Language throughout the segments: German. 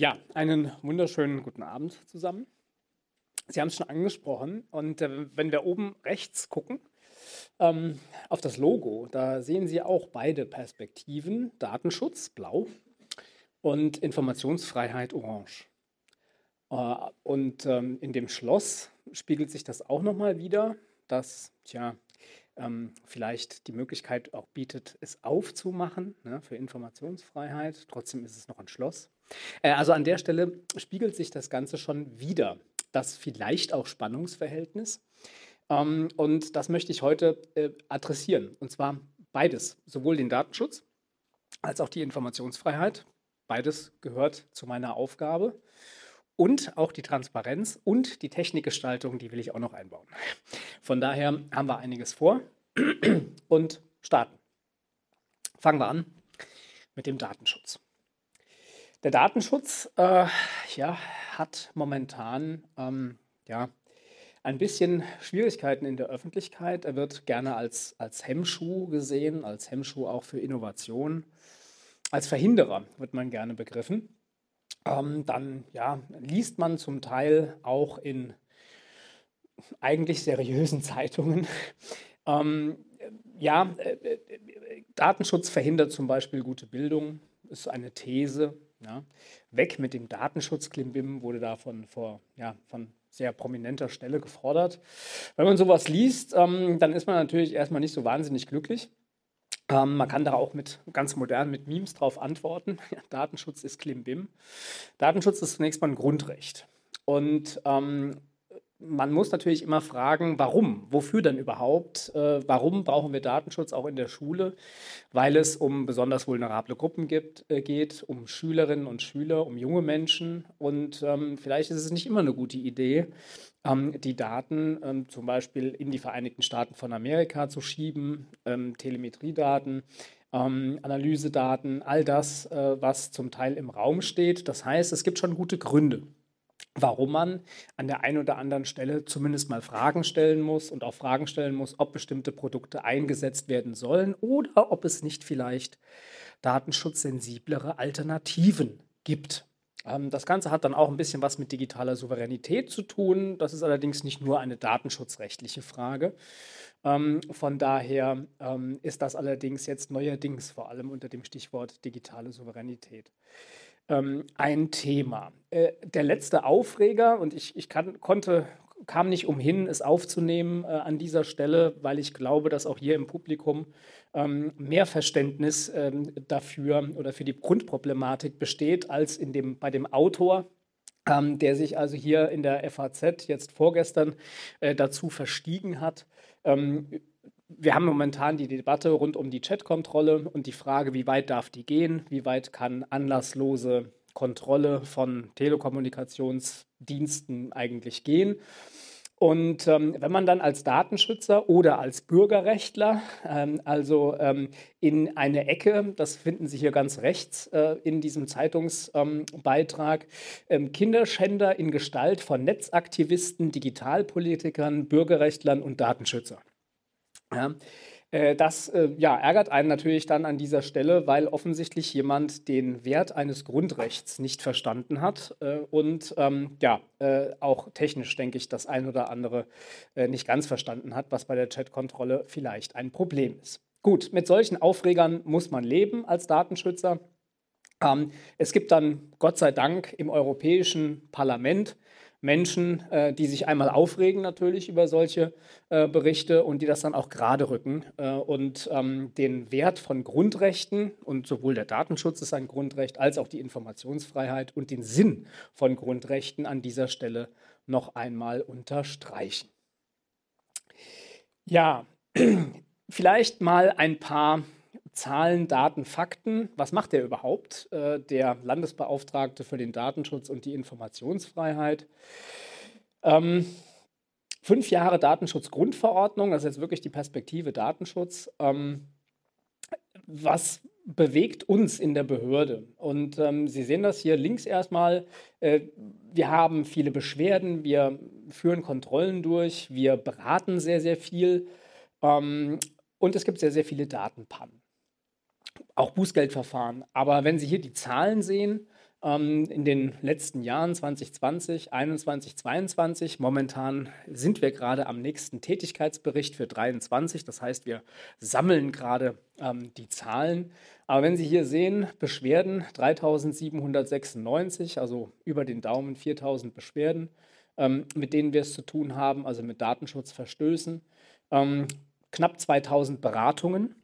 Ja, einen wunderschönen guten Abend zusammen. Sie haben es schon angesprochen und äh, wenn wir oben rechts gucken ähm, auf das Logo, da sehen Sie auch beide Perspektiven, Datenschutz blau und Informationsfreiheit orange. Äh, und ähm, in dem Schloss spiegelt sich das auch nochmal wieder, dass tja, ähm, vielleicht die Möglichkeit auch bietet, es aufzumachen ne, für Informationsfreiheit. Trotzdem ist es noch ein Schloss. Äh, also an der Stelle spiegelt sich das Ganze schon wieder, das vielleicht auch Spannungsverhältnis. Ähm, und das möchte ich heute äh, adressieren. Und zwar beides, sowohl den Datenschutz als auch die Informationsfreiheit. Beides gehört zu meiner Aufgabe. Und auch die Transparenz und die Technikgestaltung, die will ich auch noch einbauen. Von daher haben wir einiges vor und starten. Fangen wir an mit dem Datenschutz. Der Datenschutz äh, ja, hat momentan ähm, ja, ein bisschen Schwierigkeiten in der Öffentlichkeit. Er wird gerne als, als Hemmschuh gesehen, als Hemmschuh auch für Innovation. Als Verhinderer wird man gerne begriffen. Ähm, dann ja, liest man zum Teil auch in eigentlich seriösen Zeitungen. Ähm, ja, äh, äh, Datenschutz verhindert zum Beispiel gute Bildung, ist eine These. Ja. Weg mit dem Datenschutz, Klimbim wurde da von, vor, ja, von sehr prominenter Stelle gefordert. Wenn man sowas liest, ähm, dann ist man natürlich erstmal nicht so wahnsinnig glücklich. Ähm, man kann da auch mit ganz modern mit Memes drauf antworten. Datenschutz ist Klimbim. Datenschutz ist zunächst mal ein Grundrecht. Und ähm, man muss natürlich immer fragen, warum? Wofür denn überhaupt? Äh, warum brauchen wir Datenschutz auch in der Schule? Weil es um besonders vulnerable Gruppen gibt, äh, geht, um Schülerinnen und Schüler, um junge Menschen. Und ähm, vielleicht ist es nicht immer eine gute Idee, ähm, die Daten ähm, zum Beispiel in die Vereinigten Staaten von Amerika zu schieben, ähm, Telemetriedaten. Ähm, Analysedaten, all das, äh, was zum Teil im Raum steht. Das heißt, es gibt schon gute Gründe, warum man an der einen oder anderen Stelle zumindest mal Fragen stellen muss und auch Fragen stellen muss, ob bestimmte Produkte eingesetzt werden sollen oder ob es nicht vielleicht datenschutzsensiblere Alternativen gibt. Ähm, das Ganze hat dann auch ein bisschen was mit digitaler Souveränität zu tun. Das ist allerdings nicht nur eine datenschutzrechtliche Frage. Ähm, von daher ähm, ist das allerdings jetzt neuerdings vor allem unter dem Stichwort digitale Souveränität ähm, ein Thema. Äh, der letzte Aufreger, und ich, ich kann, konnte, kam nicht umhin, es aufzunehmen äh, an dieser Stelle, weil ich glaube, dass auch hier im Publikum ähm, mehr Verständnis ähm, dafür oder für die Grundproblematik besteht als in dem, bei dem Autor, ähm, der sich also hier in der FAZ jetzt vorgestern äh, dazu verstiegen hat, ähm, wir haben momentan die Debatte rund um die Chatkontrolle und die Frage, wie weit darf die gehen, wie weit kann anlasslose Kontrolle von Telekommunikationsdiensten eigentlich gehen. Und ähm, wenn man dann als Datenschützer oder als Bürgerrechtler, ähm, also ähm, in eine Ecke, das finden Sie hier ganz rechts äh, in diesem Zeitungsbeitrag, ähm, Kinderschänder in Gestalt von Netzaktivisten, Digitalpolitikern, Bürgerrechtlern und Datenschützer. Ja, äh, das äh, ja, ärgert einen natürlich dann an dieser Stelle, weil offensichtlich jemand den Wert eines Grundrechts nicht verstanden hat äh, und ähm, ja, auch technisch, denke ich, das ein oder andere nicht ganz verstanden hat, was bei der Chatkontrolle vielleicht ein Problem ist. Gut, mit solchen Aufregern muss man leben als Datenschützer. Ähm, es gibt dann Gott sei Dank im Europäischen Parlament Menschen, äh, die sich einmal aufregen natürlich über solche äh, Berichte und die das dann auch gerade rücken äh, und ähm, den Wert von Grundrechten und sowohl der Datenschutz ist ein Grundrecht als auch die Informationsfreiheit und den Sinn von Grundrechten an dieser Stelle noch einmal unterstreichen. Ja, vielleicht mal ein paar Zahlen, Daten, Fakten. Was macht der überhaupt, äh, der Landesbeauftragte für den Datenschutz und die Informationsfreiheit? Ähm, fünf Jahre Datenschutzgrundverordnung, das ist jetzt wirklich die Perspektive Datenschutz. Ähm, was bewegt uns in der Behörde? Und ähm, Sie sehen das hier links erstmal. Äh, wir haben viele Beschwerden, wir führen Kontrollen durch, wir beraten sehr, sehr viel. Ähm, und es gibt sehr, sehr viele Datenpannen auch Bußgeldverfahren. Aber wenn Sie hier die Zahlen sehen, ähm, in den letzten Jahren 2020, 2021, 2022. Momentan sind wir gerade am nächsten Tätigkeitsbericht für 2023. Das heißt, wir sammeln gerade ähm, die Zahlen. Aber wenn Sie hier sehen, Beschwerden 3796, also über den Daumen 4000 Beschwerden, ähm, mit denen wir es zu tun haben, also mit Datenschutzverstößen. Ähm, knapp 2000 Beratungen.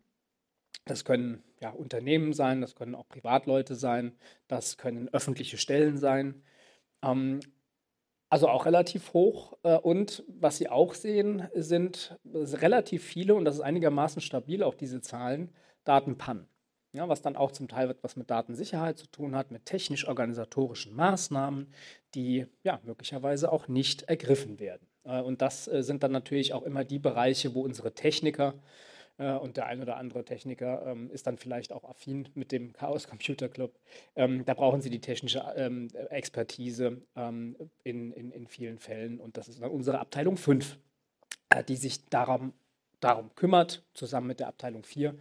Das können ja, Unternehmen sein, das können auch Privatleute sein, das können öffentliche Stellen sein. Ähm, also auch relativ hoch. Äh, und was Sie auch sehen, sind relativ viele, und das ist einigermaßen stabil, auch diese Zahlen, Datenpannen. Ja, was dann auch zum Teil etwas mit Datensicherheit zu tun hat, mit technisch-organisatorischen Maßnahmen, die ja möglicherweise auch nicht ergriffen werden. Äh, und das äh, sind dann natürlich auch immer die Bereiche, wo unsere Techniker äh, und der ein oder andere Techniker ähm, ist dann vielleicht auch affin mit dem Chaos Computer Club. Ähm, da brauchen sie die technische ähm, Expertise in, in, in vielen Fällen und das ist dann unsere Abteilung 5, die sich darum, darum kümmert, zusammen mit der Abteilung 4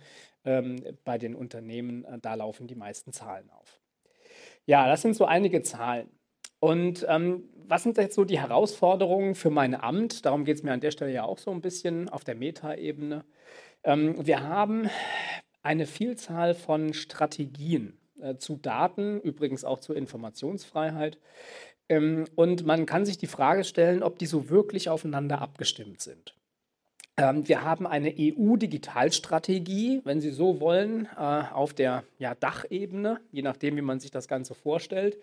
bei den Unternehmen. Da laufen die meisten Zahlen auf. Ja, das sind so einige Zahlen. Und ähm, was sind jetzt so die Herausforderungen für mein Amt? Darum geht es mir an der Stelle ja auch so ein bisschen auf der Meta-Ebene. Ähm, wir haben eine Vielzahl von Strategien äh, zu Daten, übrigens auch zur Informationsfreiheit. Ähm, und man kann sich die Frage stellen, ob die so wirklich aufeinander abgestimmt sind. Ähm, wir haben eine EU-Digitalstrategie, wenn Sie so wollen, äh, auf der ja, Dachebene, je nachdem, wie man sich das Ganze vorstellt,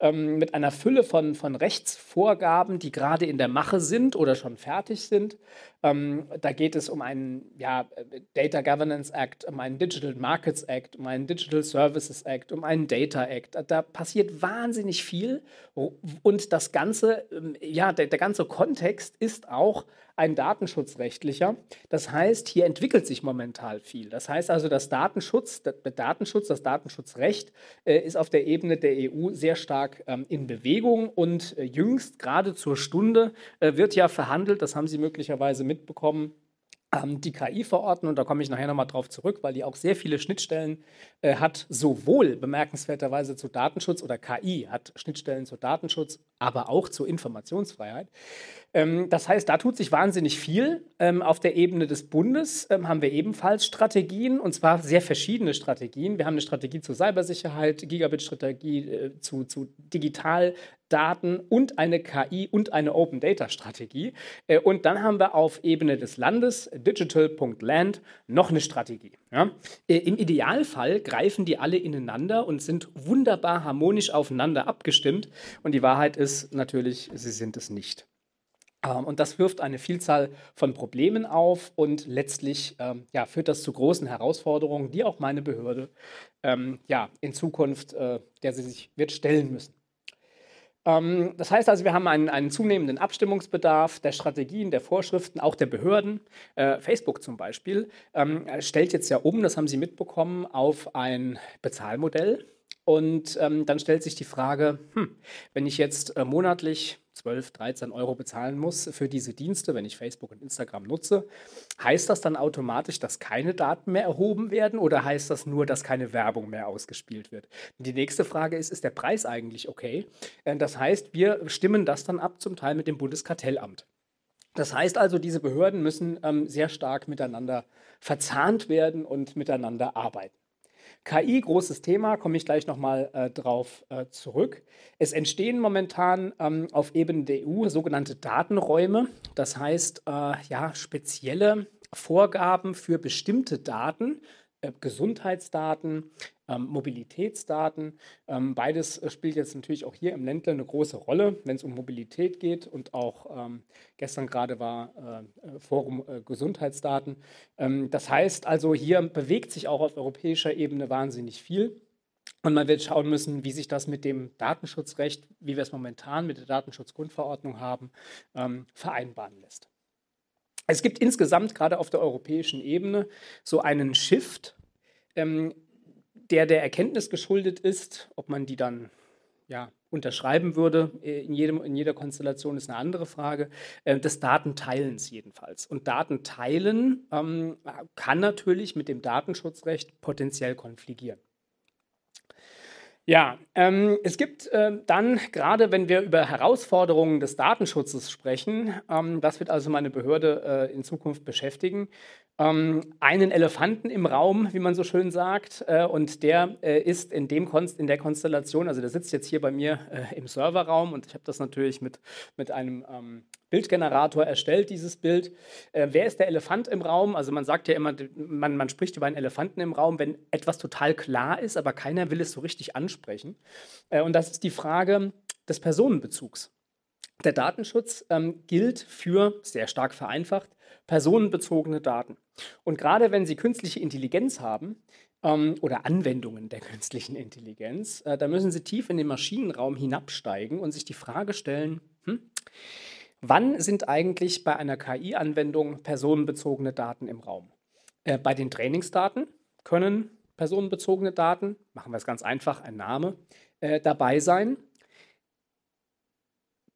ähm, mit einer Fülle von, von Rechtsvorgaben, die gerade in der Mache sind oder schon fertig sind. Ähm, da geht es um einen ja, Data Governance Act, um einen Digital Markets Act, um einen Digital Services Act, um einen Data Act. Da passiert wahnsinnig viel und das Ganze, ja, der, der ganze Kontext ist auch ein datenschutzrechtlicher. Das heißt, hier entwickelt sich momentan viel. Das heißt also, das Datenschutz, der Datenschutz, das Datenschutzrecht äh, ist auf der Ebene der EU sehr stark ähm, in Bewegung und äh, jüngst, gerade zur Stunde, äh, wird ja verhandelt, das haben Sie möglicherweise mitbekommen, ähm, die KI-Verordnung, da komme ich nachher nochmal drauf zurück, weil die auch sehr viele Schnittstellen äh, hat, sowohl bemerkenswerterweise zu Datenschutz oder KI hat Schnittstellen zu Datenschutz, aber auch zur Informationsfreiheit. Ähm, das heißt, da tut sich wahnsinnig viel. Ähm, auf der Ebene des Bundes ähm, haben wir ebenfalls Strategien, und zwar sehr verschiedene Strategien. Wir haben eine Strategie zur Cybersicherheit, Gigabit-Strategie äh, zu, zu digital Daten und eine KI und eine Open Data Strategie. Äh, und dann haben wir auf Ebene des Landes, digital.land, noch eine Strategie. Ja? Äh, Im Idealfall greifen die alle ineinander und sind wunderbar harmonisch aufeinander abgestimmt. Und die Wahrheit ist natürlich, sie sind es nicht. Ähm, und das wirft eine Vielzahl von Problemen auf und letztlich ähm, ja, führt das zu großen Herausforderungen, die auch meine Behörde ähm, ja, in Zukunft, äh, der sie sich wird stellen müssen. Ähm, das heißt also, wir haben einen, einen, zunehmenden Abstimmungsbedarf der Strategien, der Vorschriften, auch der Behörden. Äh, Facebook zum Beispiel ähm, stellt jetzt ja um, das haben Sie mitbekommen, auf ein Bezahlmodell. Und ähm, dann stellt sich die Frage, hm, wenn ich jetzt äh, monatlich 12, 13 Euro bezahlen muss für diese Dienste, wenn ich Facebook und Instagram nutze, heißt das dann automatisch, dass keine Daten mehr erhoben werden oder heißt das nur, dass keine Werbung mehr ausgespielt wird? Die nächste Frage ist, ist der Preis eigentlich okay? Äh, das heißt, wir stimmen das dann ab zum Teil mit dem Bundeskartellamt. Das heißt also, diese Behörden müssen ähm, sehr stark miteinander verzahnt werden und miteinander arbeiten. KI, großes Thema, komme ich gleich nochmal äh, drauf äh, zurück. Es entstehen momentan ähm, auf Ebene der EU sogenannte Datenräume, das heißt äh, ja spezielle Vorgaben für bestimmte Daten, äh, Gesundheitsdaten, ähm, Mobilitätsdaten. Ähm, beides äh, spielt jetzt natürlich auch hier im Ländle eine große Rolle, wenn es um Mobilität geht und auch ähm, gestern gerade war äh, Forum äh, Gesundheitsdaten. Ähm, das heißt also, hier bewegt sich auch auf europäischer Ebene wahnsinnig viel. Und man wird schauen müssen, wie sich das mit dem Datenschutzrecht, wie wir es momentan mit der Datenschutzgrundverordnung haben, ähm, vereinbaren lässt. Es gibt insgesamt gerade auf der europäischen Ebene so einen Shift, ähm, der der Erkenntnis geschuldet ist, ob man die dann ja, unterschreiben würde, äh, in, jedem, in jeder Konstellation ist eine andere Frage, äh, des Datenteilens jedenfalls. Und Datenteilen ähm, kann natürlich mit dem Datenschutzrecht potenziell konfligieren. Ja, ähm, es gibt äh, dann, gerade wenn wir über Herausforderungen des Datenschutzes sprechen, ähm, das wird also meine Behörde äh, in Zukunft beschäftigen, ähm, einen Elefanten im Raum, wie man so schön sagt, äh, und der äh, ist in, dem Konst in der Konstellation, also der sitzt jetzt hier bei mir äh, im Serverraum und ich habe das natürlich mit, mit einem ähm, Bildgenerator erstellt, dieses Bild. Äh, wer ist der Elefant im Raum? Also man sagt ja immer, man, man spricht über einen Elefanten im Raum, wenn etwas total klar ist, aber keiner will es so richtig ansprechen. Äh, und das ist die Frage des Personenbezugs. Der Datenschutz ähm, gilt für, sehr stark vereinfacht, personenbezogene Daten. Und gerade wenn Sie künstliche Intelligenz haben ähm, oder Anwendungen der künstlichen Intelligenz, äh, da müssen Sie tief in den Maschinenraum hinabsteigen und sich die Frage stellen, hm, wann sind eigentlich bei einer KI-Anwendung personenbezogene Daten im Raum? Äh, bei den Trainingsdaten können personenbezogene Daten, machen wir es ganz einfach, ein Name, äh, dabei sein.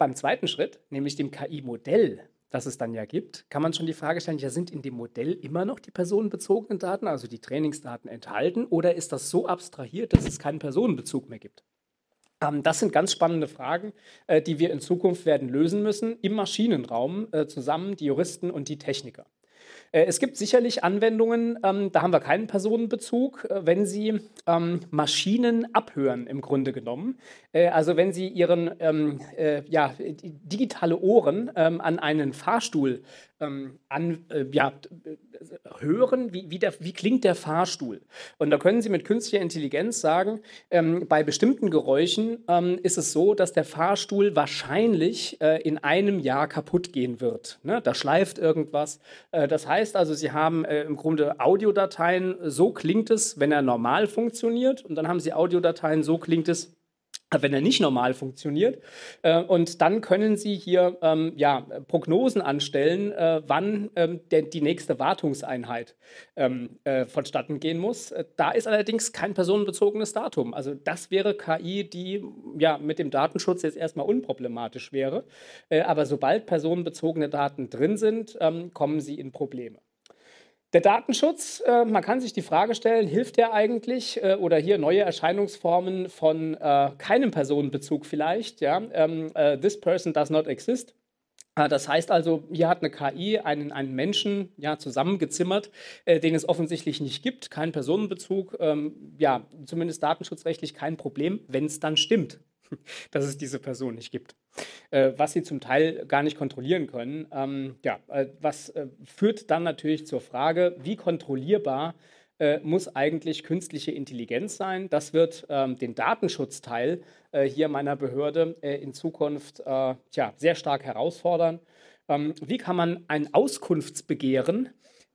Beim zweiten Schritt, nämlich dem KI-Modell, das es dann ja gibt, kann man schon die Frage stellen, ja, sind in dem Modell immer noch die personenbezogenen Daten, also die Trainingsdaten enthalten, oder ist das so abstrahiert, dass es keinen Personenbezug mehr gibt? Ähm, das sind ganz spannende Fragen, äh, die wir in Zukunft werden lösen müssen, im Maschinenraum äh, zusammen, die Juristen und die Techniker. Äh, es gibt sicherlich Anwendungen, ähm, da haben wir keinen Personenbezug, äh, wenn Sie ähm, Maschinen abhören im Grunde genommen. Äh, also wenn Sie Ihren ähm, äh, ja, digitale Ohren ähm, an einen Fahrstuhl an, äh, ja, hören, wie, wie, der, wie klingt der Fahrstuhl. Und da können Sie mit künstlicher Intelligenz sagen, ähm, bei bestimmten Geräuschen ähm, ist es so, dass der Fahrstuhl wahrscheinlich äh, in einem Jahr kaputt gehen wird. Ne? Da schleift irgendwas. Äh, das heißt also, Sie haben äh, im Grunde Audiodateien, so klingt es, wenn er normal funktioniert. Und dann haben Sie Audiodateien, so klingt es, wenn er nicht normal funktioniert. Äh, und dann können Sie hier ähm, ja, Prognosen anstellen, äh, wann ähm, der, die nächste Wartungseinheit ähm, äh, vonstatten gehen muss. Äh, da ist allerdings kein personenbezogenes Datum. Also das wäre KI, die ja mit dem Datenschutz jetzt erstmal unproblematisch wäre. Äh, aber sobald personenbezogene Daten drin sind, ähm, kommen sie in Probleme. Der Datenschutz, äh, man kann sich die Frage stellen, hilft der eigentlich äh, oder hier neue Erscheinungsformen von äh, keinem Personenbezug vielleicht, ja, ähm, äh, this person does not exist. Äh, das heißt also, hier hat eine KI einen, einen Menschen ja, zusammengezimmert, äh, den es offensichtlich nicht gibt, keinen Personenbezug, ähm, ja, zumindest datenschutzrechtlich kein Problem, wenn es dann stimmt, dass es diese Person nicht gibt äh, was sie zum Teil gar nicht kontrollieren können. Ähm, ja, äh, was äh, führt dann natürlich zur Frage, wie kontrollierbar äh, muss eigentlich künstliche Intelligenz sein? Das wird ähm, den Datenschutzteil äh, hier meiner Behörde äh, in Zukunft tja, sehr stark herausfordern. Ähm, wie kann man ein Auskunftsbegehren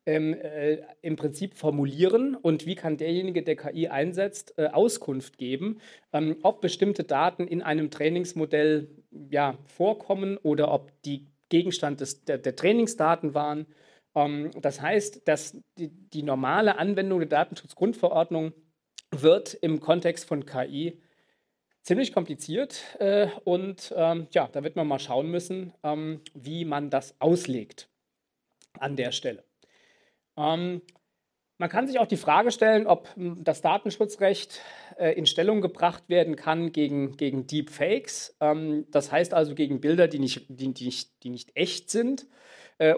ähm, äh, im Prinzip formulieren und wie kann derjenige, der KI einsetzt, äh, Auskunft geben, ähm, ob bestimmte Daten in einem Trainingsmodell ja, vorkommen oder ob die Gegenstand des, der, der Trainingsdaten waren. Ähm, das heißt, dass die, die, normale Anwendung der Datenschutzgrundverordnung wird im Kontext von KI ziemlich kompliziert äh, und ähm, ja, da wird man mal schauen müssen, ähm, wie man das auslegt an der Stelle. Ähm, man kann sich auch die Frage stellen, ob hm, das Datenschutzrecht äh, in Stellung gebracht werden kann gegen, gegen Deepfakes. Ähm, das heißt also gegen Bilder, die nicht, die, die, nicht, die nicht echt sind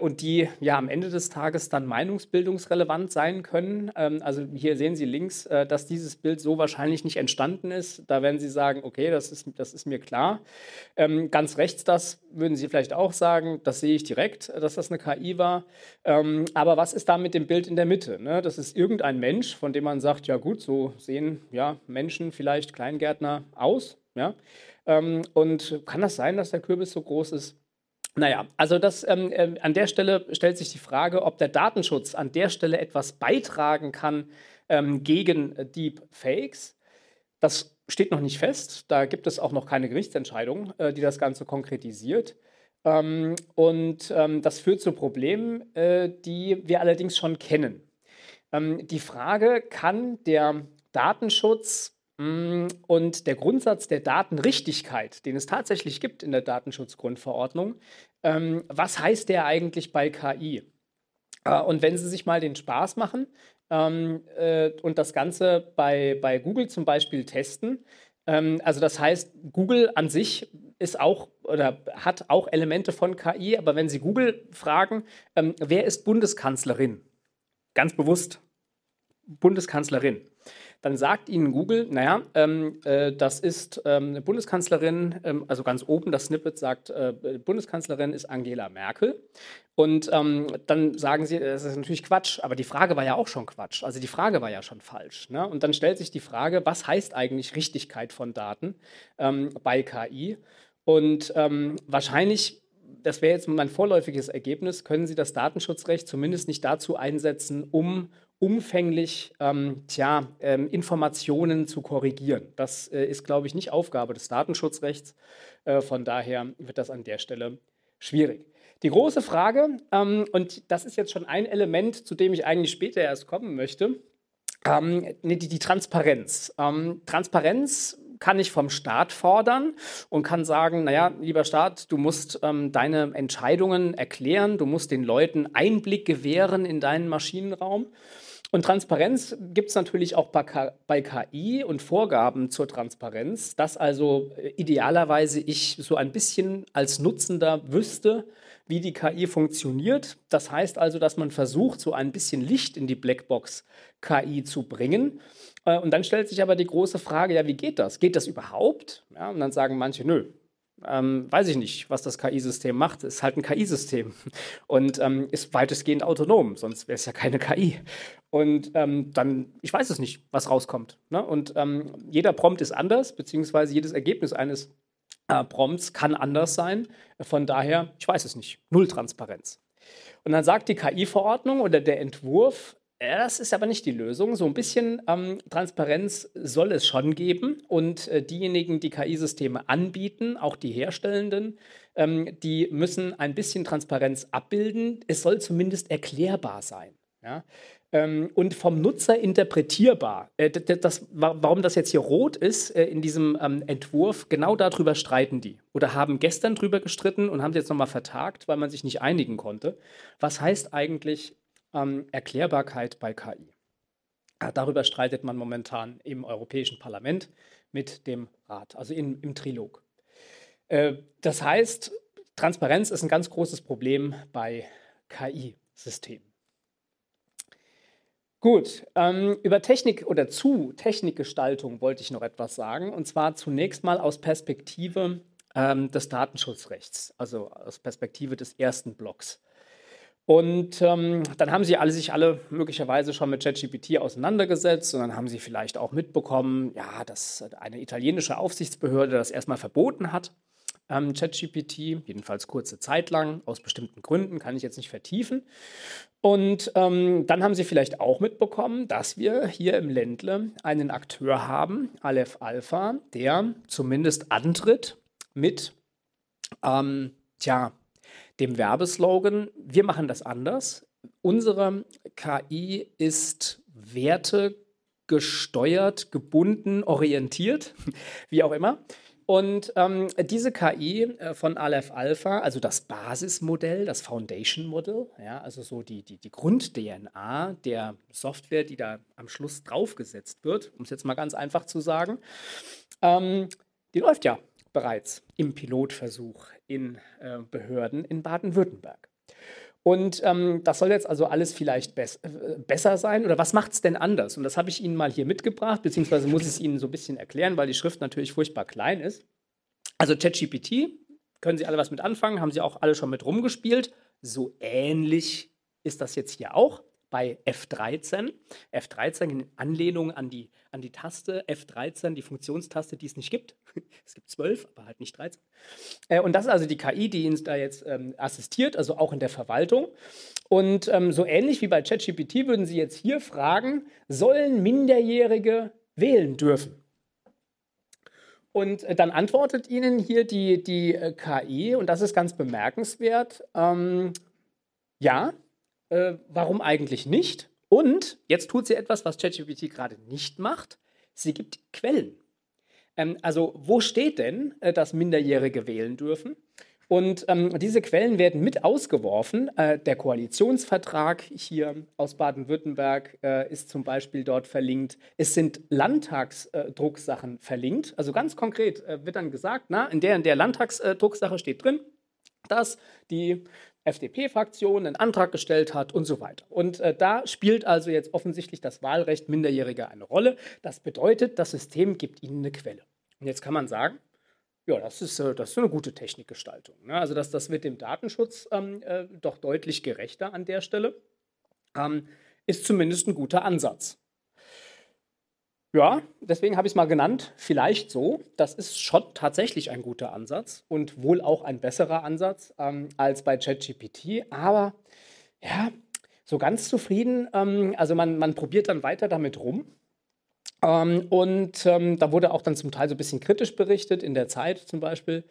und die ja am Ende des Tages dann meinungsbildungsrelevant sein können. Ähm, also hier sehen Sie links, äh, dass dieses Bild so wahrscheinlich nicht entstanden ist. Da werden Sie sagen, okay, das ist, das ist mir klar. Ähm, ganz rechts das würden Sie vielleicht auch sagen, das sehe ich direkt, dass das eine KI war. Ähm, aber was ist da mit dem Bild in der Mitte? Ne? Das ist irgendein Mensch, von dem man sagt, ja gut, so sehen ja Menschen, vielleicht Kleingärtner aus. Ja? Und kann das sein, dass der Kürbis so groß ist? Naja, also das, ähm, äh, an der Stelle stellt sich die Frage, ob der Datenschutz an der Stelle etwas beitragen kann ähm, gegen äh, Deepfakes. Das steht noch nicht fest. Da gibt es auch noch keine Gerichtsentscheidung, äh, die das Ganze konkretisiert. Ähm, und ähm, das führt zu Problemen, äh, die wir allerdings schon kennen. Ähm, die Frage, kann der Datenschutz Mm, und der Grundsatz der Datenrichtigkeit, den es tatsächlich gibt in der Datenschutzgrundverordnung, ähm, was heißt der eigentlich bei KI? Äh, und wenn Sie sich mal den Spaß machen ähm, äh, und das Ganze bei, bei Google zum Beispiel testen, Ähm, also das heißt, Google an sich ist auch oder hat auch Elemente von KI, aber wenn Sie Google fragen, ähm, wer ist Bundeskanzlerin? Ganz bewusst Bundeskanzlerin dann sagt Ihnen Google, naja, ähm, äh, das ist ähm, eine Bundeskanzlerin, ähm, also ganz oben das Snippet sagt, äh, Bundeskanzlerin ist Angela Merkel. Und ähm, dann sagen Sie, das ist natürlich Quatsch, aber die Frage war ja auch schon Quatsch. Also die Frage war ja schon falsch. Ne? Und dann stellt sich die Frage, was heißt eigentlich Richtigkeit von Daten ähm, bei KI? Und ähm, wahrscheinlich das wäre jetzt mein vorläufiges Ergebnis, können Sie das Datenschutzrecht zumindest nicht dazu einsetzen, um umfänglich ähm, tja, ähm, Informationen zu korrigieren. Das äh, ist, glaube ich, nicht Aufgabe des Datenschutzrechts. Äh, von daher wird das an der Stelle schwierig. Die große Frage, ähm, und das ist jetzt schon ein Element, zu dem ich eigentlich später erst kommen möchte, ähm, die, die, Transparenz. Ähm, Transparenz kann ich vom Staat fordern und kann sagen, naja, lieber Staat, du musst ähm, deine Entscheidungen erklären, du musst den Leuten Einblick gewähren in deinen Maschinenraum. Und Transparenz gibt es natürlich auch bei KI und Vorgaben zur Transparenz, dass also äh, idealerweise ich so ein bisschen als Nutzender wüsste, wie die KI funktioniert. Das heißt also, dass man versucht, so ein bisschen Licht in die Blackbox KI zu bringen. Äh, und dann stellt sich aber die große Frage, ja, wie geht das? Geht das überhaupt? Ja, und dann sagen manche, nö, ähm, weiß ich nicht, was das KI-System macht. Ist halt ein KI-System und ähm, ist weitestgehend autonom, sonst wäre es ja keine KI. Und ähm, dann, ich weiß es nicht, was rauskommt. Ne? Und ähm, jeder Prompt ist anders, beziehungsweise jedes Ergebnis eines äh, Prompts kann anders sein. Von daher, ich weiß es nicht. Null Transparenz. Und dann sagt die KI-Verordnung oder der Entwurf, das ist aber nicht die Lösung. So ein bisschen ähm, Transparenz soll es schon geben. Und äh, diejenigen, die KI-Systeme anbieten, auch die Herstellenden, ähm, die müssen ein bisschen Transparenz abbilden. Es soll zumindest erklärbar sein. Ja? Ähm, und vom Nutzer interpretierbar. Äh, das, warum das jetzt hier rot ist äh, in diesem ähm, Entwurf, genau darüber streiten die. Oder haben gestern drüber gestritten und haben es jetzt nochmal vertagt, weil man sich nicht einigen konnte. Was heißt eigentlich ähm, Erklärbarkeit bei KI. Ja, darüber streitet man momentan im Europäischen Parlament mit dem Rat, also in, im Trilog. Äh, das heißt, Transparenz ist ein ganz großes Problem bei KI-Systemen. Gut, ähm, über Technik oder zu Technikgestaltung wollte ich noch etwas sagen. Und zwar zunächst mal aus Perspektive ähm, des Datenschutzrechts, also aus Perspektive des ersten Blocks. Und ähm, dann haben sie alle sich alle möglicherweise schon mit ChatGPT auseinandergesetzt und dann haben sie vielleicht auch mitbekommen, ja, dass eine italienische Aufsichtsbehörde das erstmal verboten hat, ähm, ChatGPT, jedenfalls kurze Zeit lang, aus bestimmten Gründen, kann ich jetzt nicht vertiefen. Und ähm, dann haben sie vielleicht auch mitbekommen, dass wir hier im Ländle einen Akteur haben, Aleph Alpha, der zumindest antritt mit, ähm, tja, dem Werbeslogan, wir machen das anders. Unsere KI ist Werte gesteuert, gebunden, orientiert, wie auch immer. Und ähm, diese KI äh, von Aleph Alpha, also das Basismodell, das Foundation Model, ja, also so die, die, die Grund-DNA der Software, die da am Schluss draufgesetzt wird, um es jetzt mal ganz einfach zu sagen, ähm, die läuft ja bereits im Pilotversuch in äh, Behörden in Baden-Württemberg. Und ähm, das soll jetzt also alles vielleicht bess äh, besser sein. Oder was macht es denn anders? Und das habe ich Ihnen mal hier mitgebracht, beziehungsweise muss ich es Ihnen so ein bisschen erklären, weil die Schrift natürlich furchtbar klein ist. Also ChatGPT, können Sie alle was mit anfangen, haben Sie auch alle schon mit rumgespielt. So ähnlich ist das jetzt hier auch bei F13. F13 in Anlehnung an die, an die Taste F13, die Funktionstaste, die es nicht gibt. es gibt 12, aber halt nicht 13. Äh, und das ist also die KI, die uns da jetzt ähm, assistiert, also auch in der Verwaltung. Und ähm, so ähnlich wie bei ChatGPT würden Sie jetzt hier fragen, sollen Minderjährige wählen dürfen? Und äh, dann antwortet Ihnen hier die, die äh, KI, und das ist ganz bemerkenswert, ähm, ja, äh, warum eigentlich nicht? Und jetzt tut sie etwas, was ChatGPT gerade nicht macht. Sie gibt Quellen. Ähm, also, wo steht denn, äh, dass Minderjährige wählen dürfen? Und ähm, diese Quellen werden mit ausgeworfen. Äh, der Koalitionsvertrag hier aus Baden-Württemberg äh, ist zum Beispiel dort verlinkt. Es sind Landtagsdrucksachen verlinkt. Also ganz konkret äh, wird dann gesagt, na, in der in der Landtagsdrucksache steht drin, dass die FDP-Fraktion einen Antrag gestellt hat und so weiter. Und äh, da spielt also jetzt offensichtlich das Wahlrecht Minderjähriger eine Rolle. Das bedeutet, das System gibt ihnen eine Quelle. Und jetzt kann man sagen, ja, das ist, äh, das ist eine gute Technikgestaltung. Ne? Also das, das wird dem Datenschutz ähm, äh, doch deutlich gerechter an der Stelle. Ähm, ist zumindest ein guter Ansatz. Ja, deswegen habe ich es mal genannt, vielleicht so. Das ist schon tatsächlich ein guter Ansatz und wohl auch ein besserer Ansatz ähm, als bei ChatGPT. Aber ja, so ganz zufrieden. Ähm, also man, man probiert dann weiter damit rum. Ähm, und ähm, da wurde auch dann zum Teil so ein bisschen kritisch berichtet, in der Zeit zum Beispiel.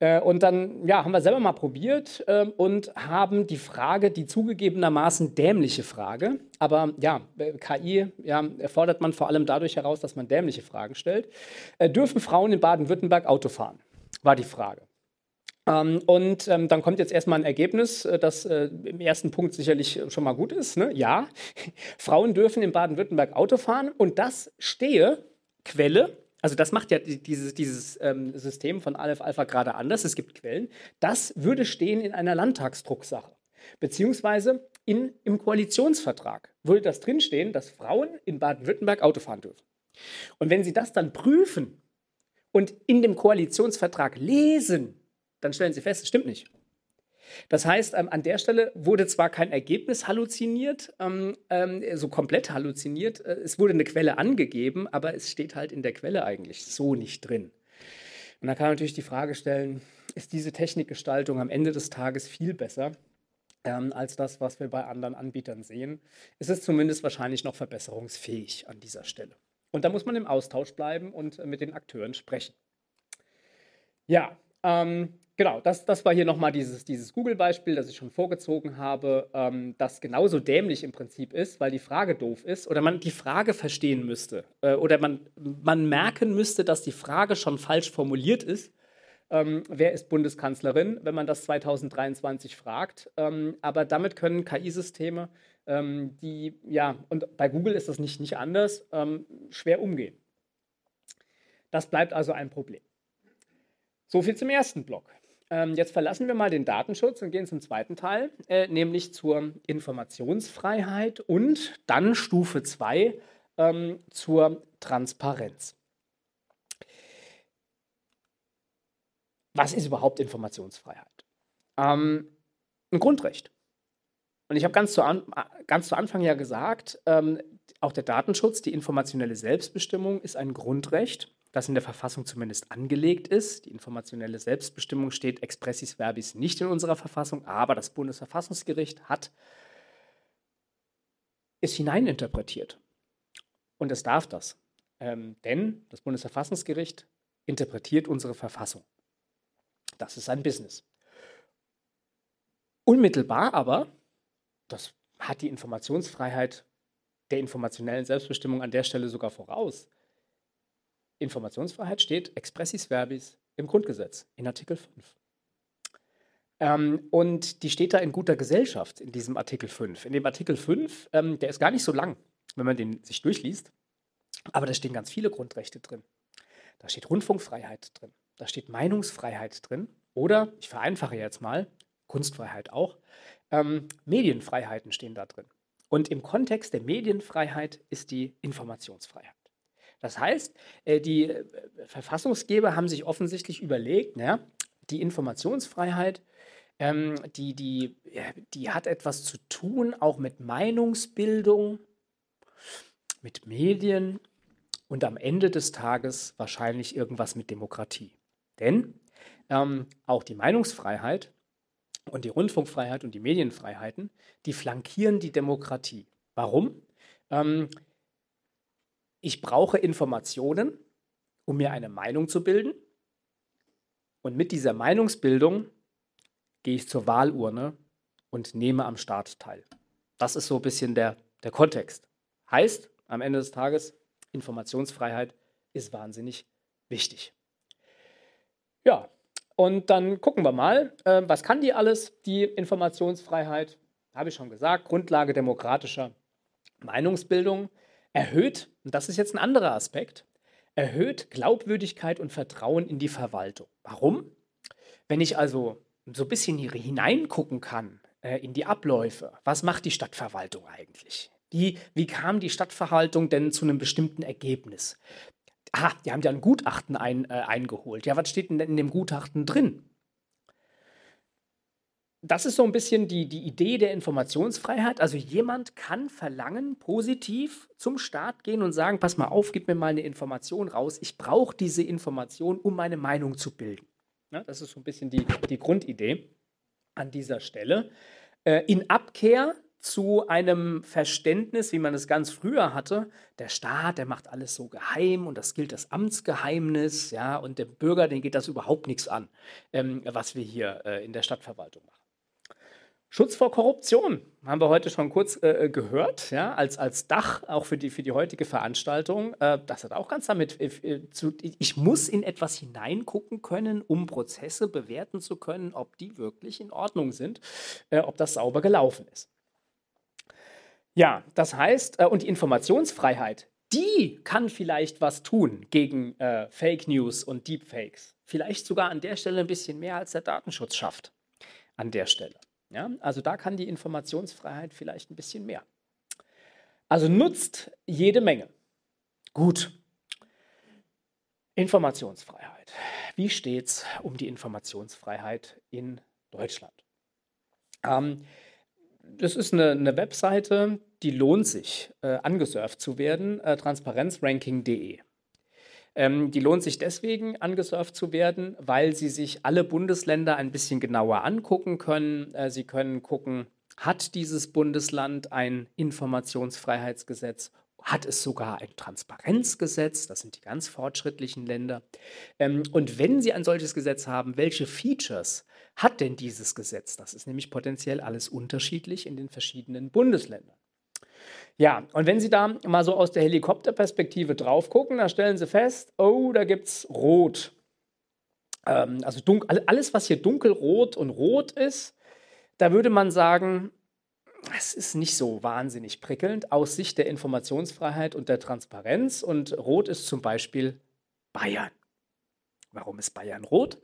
Äh, und dann ja, haben wir selber mal probiert äh, und haben die Frage, die zugegebenermaßen dämliche Frage, aber ja, äh, KI ja, fordert man vor allem dadurch heraus, dass man dämliche Fragen stellt. Äh, dürfen Frauen in Baden-Württemberg Auto fahren? War die Frage. Ähm, und ähm, dann kommt jetzt erstmal ein Ergebnis, äh, das äh, im ersten Punkt sicherlich schon mal gut ist. Ne? Ja, Frauen dürfen in Baden-Württemberg Auto fahren und das stehe, Quelle, also das macht ja dieses, dieses ähm, System von Aleph Alpha gerade anders, es gibt Quellen, das würde stehen in einer Landtagsdrucksache, beziehungsweise in, im Koalitionsvertrag würde das drinstehen, dass Frauen in Baden-Württemberg Auto fahren dürfen. Und wenn Sie das dann prüfen und in dem Koalitionsvertrag lesen, dann stellen Sie fest, es stimmt nicht. Das heißt, ähm, an der Stelle wurde zwar kein Ergebnis halluziniert, ähm, ähm, so komplett halluziniert, äh, es wurde eine Quelle angegeben, aber es steht halt in der Quelle eigentlich so nicht drin. Und da kann man natürlich die Frage stellen, ist diese Technikgestaltung am Ende des Tages viel besser ähm, als das, was wir bei anderen Anbietern sehen? Es ist zumindest wahrscheinlich noch verbesserungsfähig an dieser Stelle. Und da muss man im Austausch bleiben und äh, mit den Akteuren sprechen. Ja, ähm, Genau, das, das war hier nochmal dieses, dieses Google-Beispiel, das ich schon vorgezogen habe, ähm, das genauso dämlich im Prinzip ist, weil die Frage doof ist oder man die Frage verstehen müsste äh, oder man, man merken müsste, dass die Frage schon falsch formuliert ist. Ähm, wer ist Bundeskanzlerin, wenn man das 2023 fragt? Ähm, aber damit können KI-Systeme, ähm, die, ja, und bei Google ist das nicht, nicht anders, ähm, schwer umgehen. Das bleibt also ein Problem. So viel zum ersten Block. Ähm, jetzt verlassen wir mal den Datenschutz und gehen zum zweiten Teil, äh, nämlich zur Informationsfreiheit und dann Stufe 2 ähm, zur Transparenz. Was ist überhaupt Informationsfreiheit? Ähm, ein Grundrecht. Und ich habe ganz, zu ganz zu Anfang ja gesagt, ähm, auch der Datenschutz, die informationelle Selbstbestimmung ist ein Grundrecht das in der Verfassung zumindest angelegt ist. Die informationelle Selbstbestimmung steht expressis verbis nicht in unserer Verfassung, aber das Bundesverfassungsgericht hat es hineininterpretiert. Und es darf das. Ähm, denn das Bundesverfassungsgericht interpretiert unsere Verfassung. Das ist sein Business. Unmittelbar aber, das hat die Informationsfreiheit der informationellen Selbstbestimmung an der Stelle sogar voraus, Informationsfreiheit steht expressis verbis im Grundgesetz in Artikel 5. Ähm, und die steht da in guter Gesellschaft in diesem Artikel 5. In dem Artikel 5, ähm, der ist gar nicht so lang, wenn man den sich durchliest, aber da stehen ganz viele Grundrechte drin. Da steht Rundfunkfreiheit drin, da steht Meinungsfreiheit drin oder, ich vereinfache jetzt mal, Kunstfreiheit auch, ähm, Medienfreiheiten stehen da drin. Und im Kontext der Medienfreiheit ist die Informationsfreiheit. Das heißt, äh, die äh, Verfassungsgeber haben sich offensichtlich überlegt, naja, die Informationsfreiheit, ähm, die, die, die hat etwas zu tun, auch mit Meinungsbildung, mit Medien und am Ende des Tages wahrscheinlich irgendwas mit Demokratie. Denn ähm, auch die Meinungsfreiheit und die Rundfunkfreiheit und die Medienfreiheiten, die flankieren die Demokratie. Warum? Ähm, ich brauche Informationen, um mir eine Meinung zu bilden. Und mit dieser Meinungsbildung gehe ich zur Wahlurne und nehme am Staat teil. Das ist so ein bisschen der, der Kontext. Heißt, am Ende des Tages, Informationsfreiheit ist wahnsinnig wichtig. Ja, Und dann gucken wir mal, äh, was kann die alles? Die Informationsfreiheit, habe ich schon gesagt, Grundlage demokratischer Meinungsbildung, erhöht, und das ist jetzt ein anderer Aspekt, erhöht Glaubwürdigkeit und Vertrauen in die Verwaltung. Warum? Wenn ich also so ein bisschen hier hineingucken kann äh, in die Abläufe, was macht die Stadtverwaltung eigentlich? Wie, wie kam die Stadtverwaltung denn zu einem bestimmten Ergebnis? Ah, die haben ja ein Gutachten ein, äh, eingeholt. Ja, was steht denn in dem Gutachten drin? Das ist so ein bisschen die, die Idee der Informationsfreiheit. Also jemand kann verlangen, positiv zum Staat gehen und sagen, pass mal auf, gib mir mal eine Information raus. Ich brauche diese Information, um meine Meinung zu bilden. Ja, das ist so ein bisschen die, die Grundidee an dieser Stelle. Äh, in Abkehr zu einem Verständnis, wie man es ganz früher hatte. Der Staat, der macht alles so geheim und das gilt das Amtsgeheimnis, ja, und dem Bürger, den geht das überhaupt nichts an, ähm, was wir hier äh, in der Stadtverwaltung machen. Schutz vor Korruption haben wir heute schon kurz äh, gehört, ja, als, als Dach auch für die, für die heutige Veranstaltung. Äh, das hat auch ganz damit äh, äh zu, ich muss in etwas hineingucken können, um Prozesse bewerten zu können, ob die wirklich in Ordnung sind, äh, ob das sauber gelaufen ist. Ja, das heißt, äh, und die Informationsfreiheit, die kann vielleicht was tun gegen äh, Fake News und Deepfakes. Vielleicht sogar an der Stelle ein bisschen mehr als der Datenschutz schafft. An der Stelle. Ja, also da kann die Informationsfreiheit vielleicht ein bisschen mehr. Also nutzt jede Menge. Gut. Informationsfreiheit. Wie steht es um die Informationsfreiheit in Deutschland? Ähm, das ist eine, eine Webseite, die lohnt sich, äh, angesurft zu werden, äh, transparenzranking.de. Ähm, die lohnt sich deswegen, angesurft zu werden, weil sie sich alle Bundesländer ein bisschen genauer angucken können. Äh, sie können gucken, hat dieses Bundesland ein Informationsfreiheitsgesetz hat es sogar ein Transparenzgesetz, das sind die ganz fortschrittlichen Länder. Ähm, und wenn Sie ein solches Gesetz haben, welche Features hat denn dieses Gesetz? Das ist nämlich potenziell alles unterschiedlich in den verschiedenen Bundesländern. Ja, und wenn Sie da mal so aus der Helikopterperspektive drauf gucken, dann stellen Sie fest, oh, da gibt es Rot. Ähm, also alles, was hier dunkelrot und rot ist, da würde man sagen, es ist nicht so wahnsinnig prickelnd aus Sicht der Informationsfreiheit und der Transparenz. Und rot ist zum Beispiel Bayern. Warum ist Bayern rot?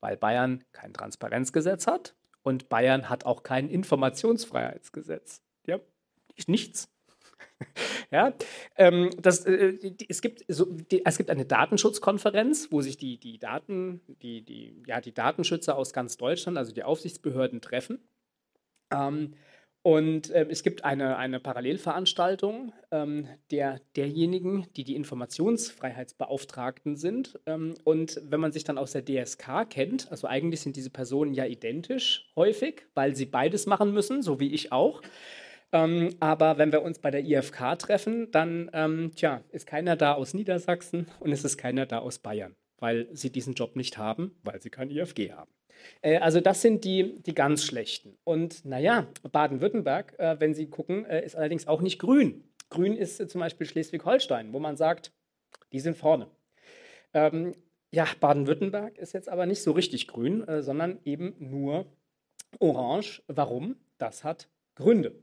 Weil Bayern kein Transparenzgesetz hat und Bayern hat auch kein Informationsfreiheitsgesetz. Nichts. ja, ähm, das, äh, die, es, gibt so, die, es gibt eine Datenschutzkonferenz, wo sich die, die, Daten, die, die, ja, die Datenschützer aus ganz Deutschland, also die Aufsichtsbehörden, treffen. Ähm, und äh, es gibt eine, eine Parallelveranstaltung ähm, der, derjenigen, die die Informationsfreiheitsbeauftragten sind. Ähm, und wenn man sich dann aus der DSK kennt, also eigentlich sind diese Personen ja identisch häufig, weil sie beides machen müssen, so wie ich auch. Ähm, aber wenn wir uns bei der IFK treffen, dann ähm, tja, ist keiner da aus Niedersachsen und es ist keiner da aus Bayern, weil sie diesen Job nicht haben, weil sie kein IFG haben. Äh, also das sind die, die ganz schlechten. Und naja, Baden-Württemberg, äh, wenn Sie gucken, äh, ist allerdings auch nicht grün. Grün ist zum Beispiel Schleswig-Holstein, wo man sagt, die sind vorne. Ähm, ja, Baden-Württemberg ist jetzt aber nicht so richtig grün, sondern eben nur orange. Warum? Das hat Gründe.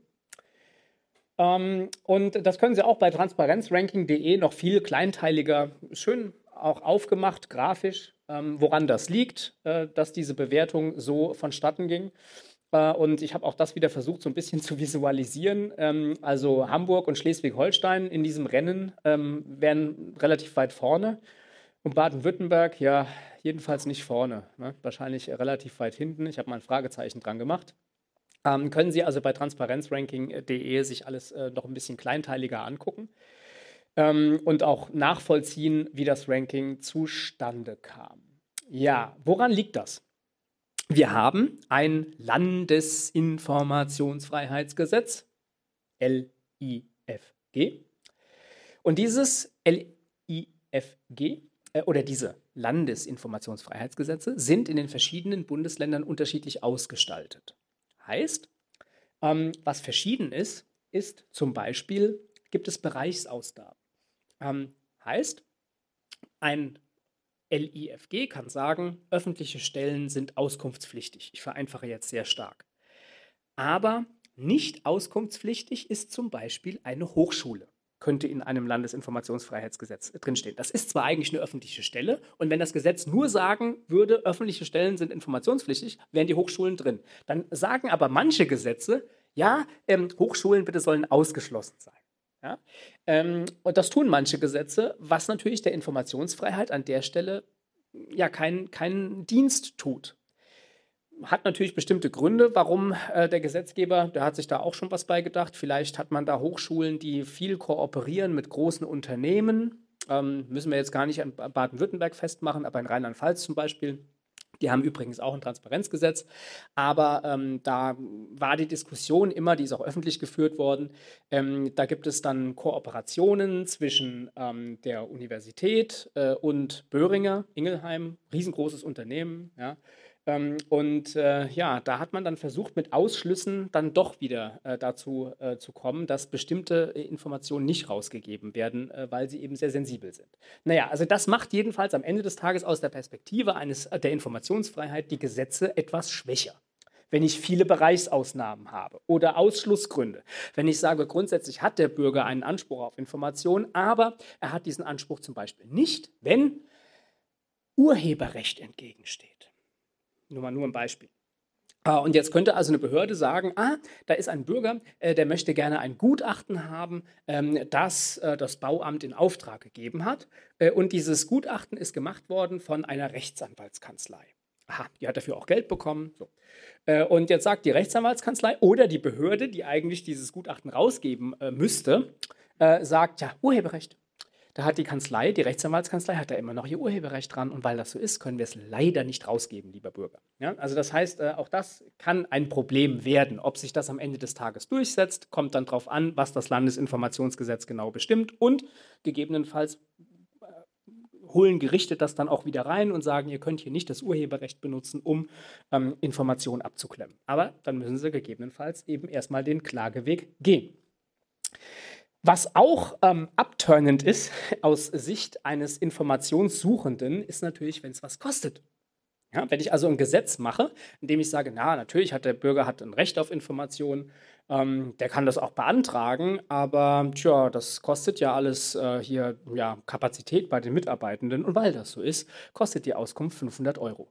Ähm, und das können Sie auch bei transparenzranking.de noch viel kleinteiliger, schön auch aufgemacht, grafisch ähm, woran das liegt, äh, dass diese Bewertung so vonstatten ging. Äh, und ich habe auch das wieder versucht, so ein bisschen zu visualisieren. Ähm, also Hamburg und Schleswig-Holstein in diesem Rennen wären relativ weit vorne. Und Baden-Württemberg, ja, jedenfalls nicht vorne. Ne? Wahrscheinlich relativ weit hinten. Ich habe mal ein Fragezeichen dran gemacht. Ähm, können Sie also bei transparenzranking.de sich alles äh, noch ein bisschen kleinteiliger angucken ähm, und auch nachvollziehen, wie das Ranking zustande kam. Ja, woran liegt das? Wir haben ein Landesinformationsfreiheitsgesetz, LIFG. Und dieses LIFG äh, oder diese Landesinformationsfreiheitsgesetze sind in den verschiedenen Bundesländern unterschiedlich ausgestaltet. Heißt, ähm, was verschieden ist, ist zum Beispiel, gibt es Bereichsausgaben. Ähm, heißt, ein LIFG kann sagen, öffentliche Stellen sind auskunftspflichtig. Ich vereinfache jetzt sehr stark. Aber nicht auskunftspflichtig ist zum Beispiel eine Hochschule könnte in einem Landesinformationsfreiheitsgesetz drinstehen. Das ist zwar eigentlich eine öffentliche Stelle und wenn das Gesetz nur sagen würde, öffentliche Stellen sind informationspflichtig, wären die Hochschulen drin. Dann sagen aber manche Gesetze, ja, ähm, Hochschulen bitte sollen ausgeschlossen sein. Ja? Ähm, und das tun manche Gesetze, was natürlich der Informationsfreiheit an der Stelle ja keinen kein Dienst tut hat natürlich bestimmte Gründe, warum äh, der Gesetzgeber, der hat sich da auch schon was beigedacht. Vielleicht hat man da Hochschulen, die viel kooperieren mit großen Unternehmen. Ähm, müssen wir jetzt gar nicht an Baden-Württemberg festmachen, aber in Rheinland-Pfalz zum Beispiel. Die haben übrigens auch ein Transparenzgesetz, aber ähm, da war die Diskussion immer, die ist auch öffentlich geführt worden. Ähm, da gibt es dann Kooperationen zwischen ähm, der Universität äh, und Böhringer, Ingelheim, riesengroßes Unternehmen, ja, und äh, ja, da hat man dann versucht, mit Ausschlüssen dann doch wieder äh, dazu äh, zu kommen, dass bestimmte äh, Informationen nicht rausgegeben werden, äh, weil sie eben sehr sensibel sind. Naja, also das macht jedenfalls am Ende des Tages aus der Perspektive eines, äh, der Informationsfreiheit die Gesetze etwas schwächer wenn ich viele Bereichsausnahmen habe oder Ausschlussgründe. Wenn ich sage, grundsätzlich hat der Bürger einen Anspruch auf Informationen, aber er hat diesen Anspruch zum Beispiel nicht, wenn Urheberrecht entgegensteht. Nur mal nur ein Beispiel. Ah, und jetzt könnte also eine Behörde sagen, ah, da ist ein Bürger, äh, der möchte gerne ein Gutachten haben, ähm, das äh, das Bauamt in Auftrag gegeben hat. Äh, und dieses Gutachten ist gemacht worden von einer Rechtsanwaltskanzlei. Aha, die hat dafür auch Geld bekommen. So. Und jetzt sagt die Rechtsanwaltskanzlei oder die Behörde, die eigentlich dieses Gutachten rausgeben müsste, sagt, ja, Urheberrecht. Da hat die Kanzlei, die Rechtsanwaltskanzlei, hat da immer noch ihr Urheberrecht dran. Und weil das so ist, können wir es leider nicht rausgeben, lieber Bürger. Ja, also das heißt, äh, auch das kann ein Problem werden. Ob sich das am Ende des Tages durchsetzt, kommt dann darauf an, was das Landesinformationsgesetz genau bestimmt. Und gegebenenfalls äh, holen Gerichte das dann auch wieder rein und sagen, ihr könnt hier nicht das Urheberrecht benutzen, um ähm, Informationen abzuklemmen. Aber dann müssen sie gegebenenfalls eben erstmal den Klageweg gehen. Was auch ähm, abturnend ist aus Sicht eines Informationssuchenden, ist natürlich, wenn es was kostet. Ja, wenn ich also ein Gesetz mache, indem ich sage, na, natürlich hat der Bürger hat ein Recht auf Informationen, ähm, der kann das auch beantragen, aber tja, das kostet ja alles äh, hier ja, Kapazität bei den Mitarbeitenden und weil das so ist, kostet die Auskunft 500 Euro.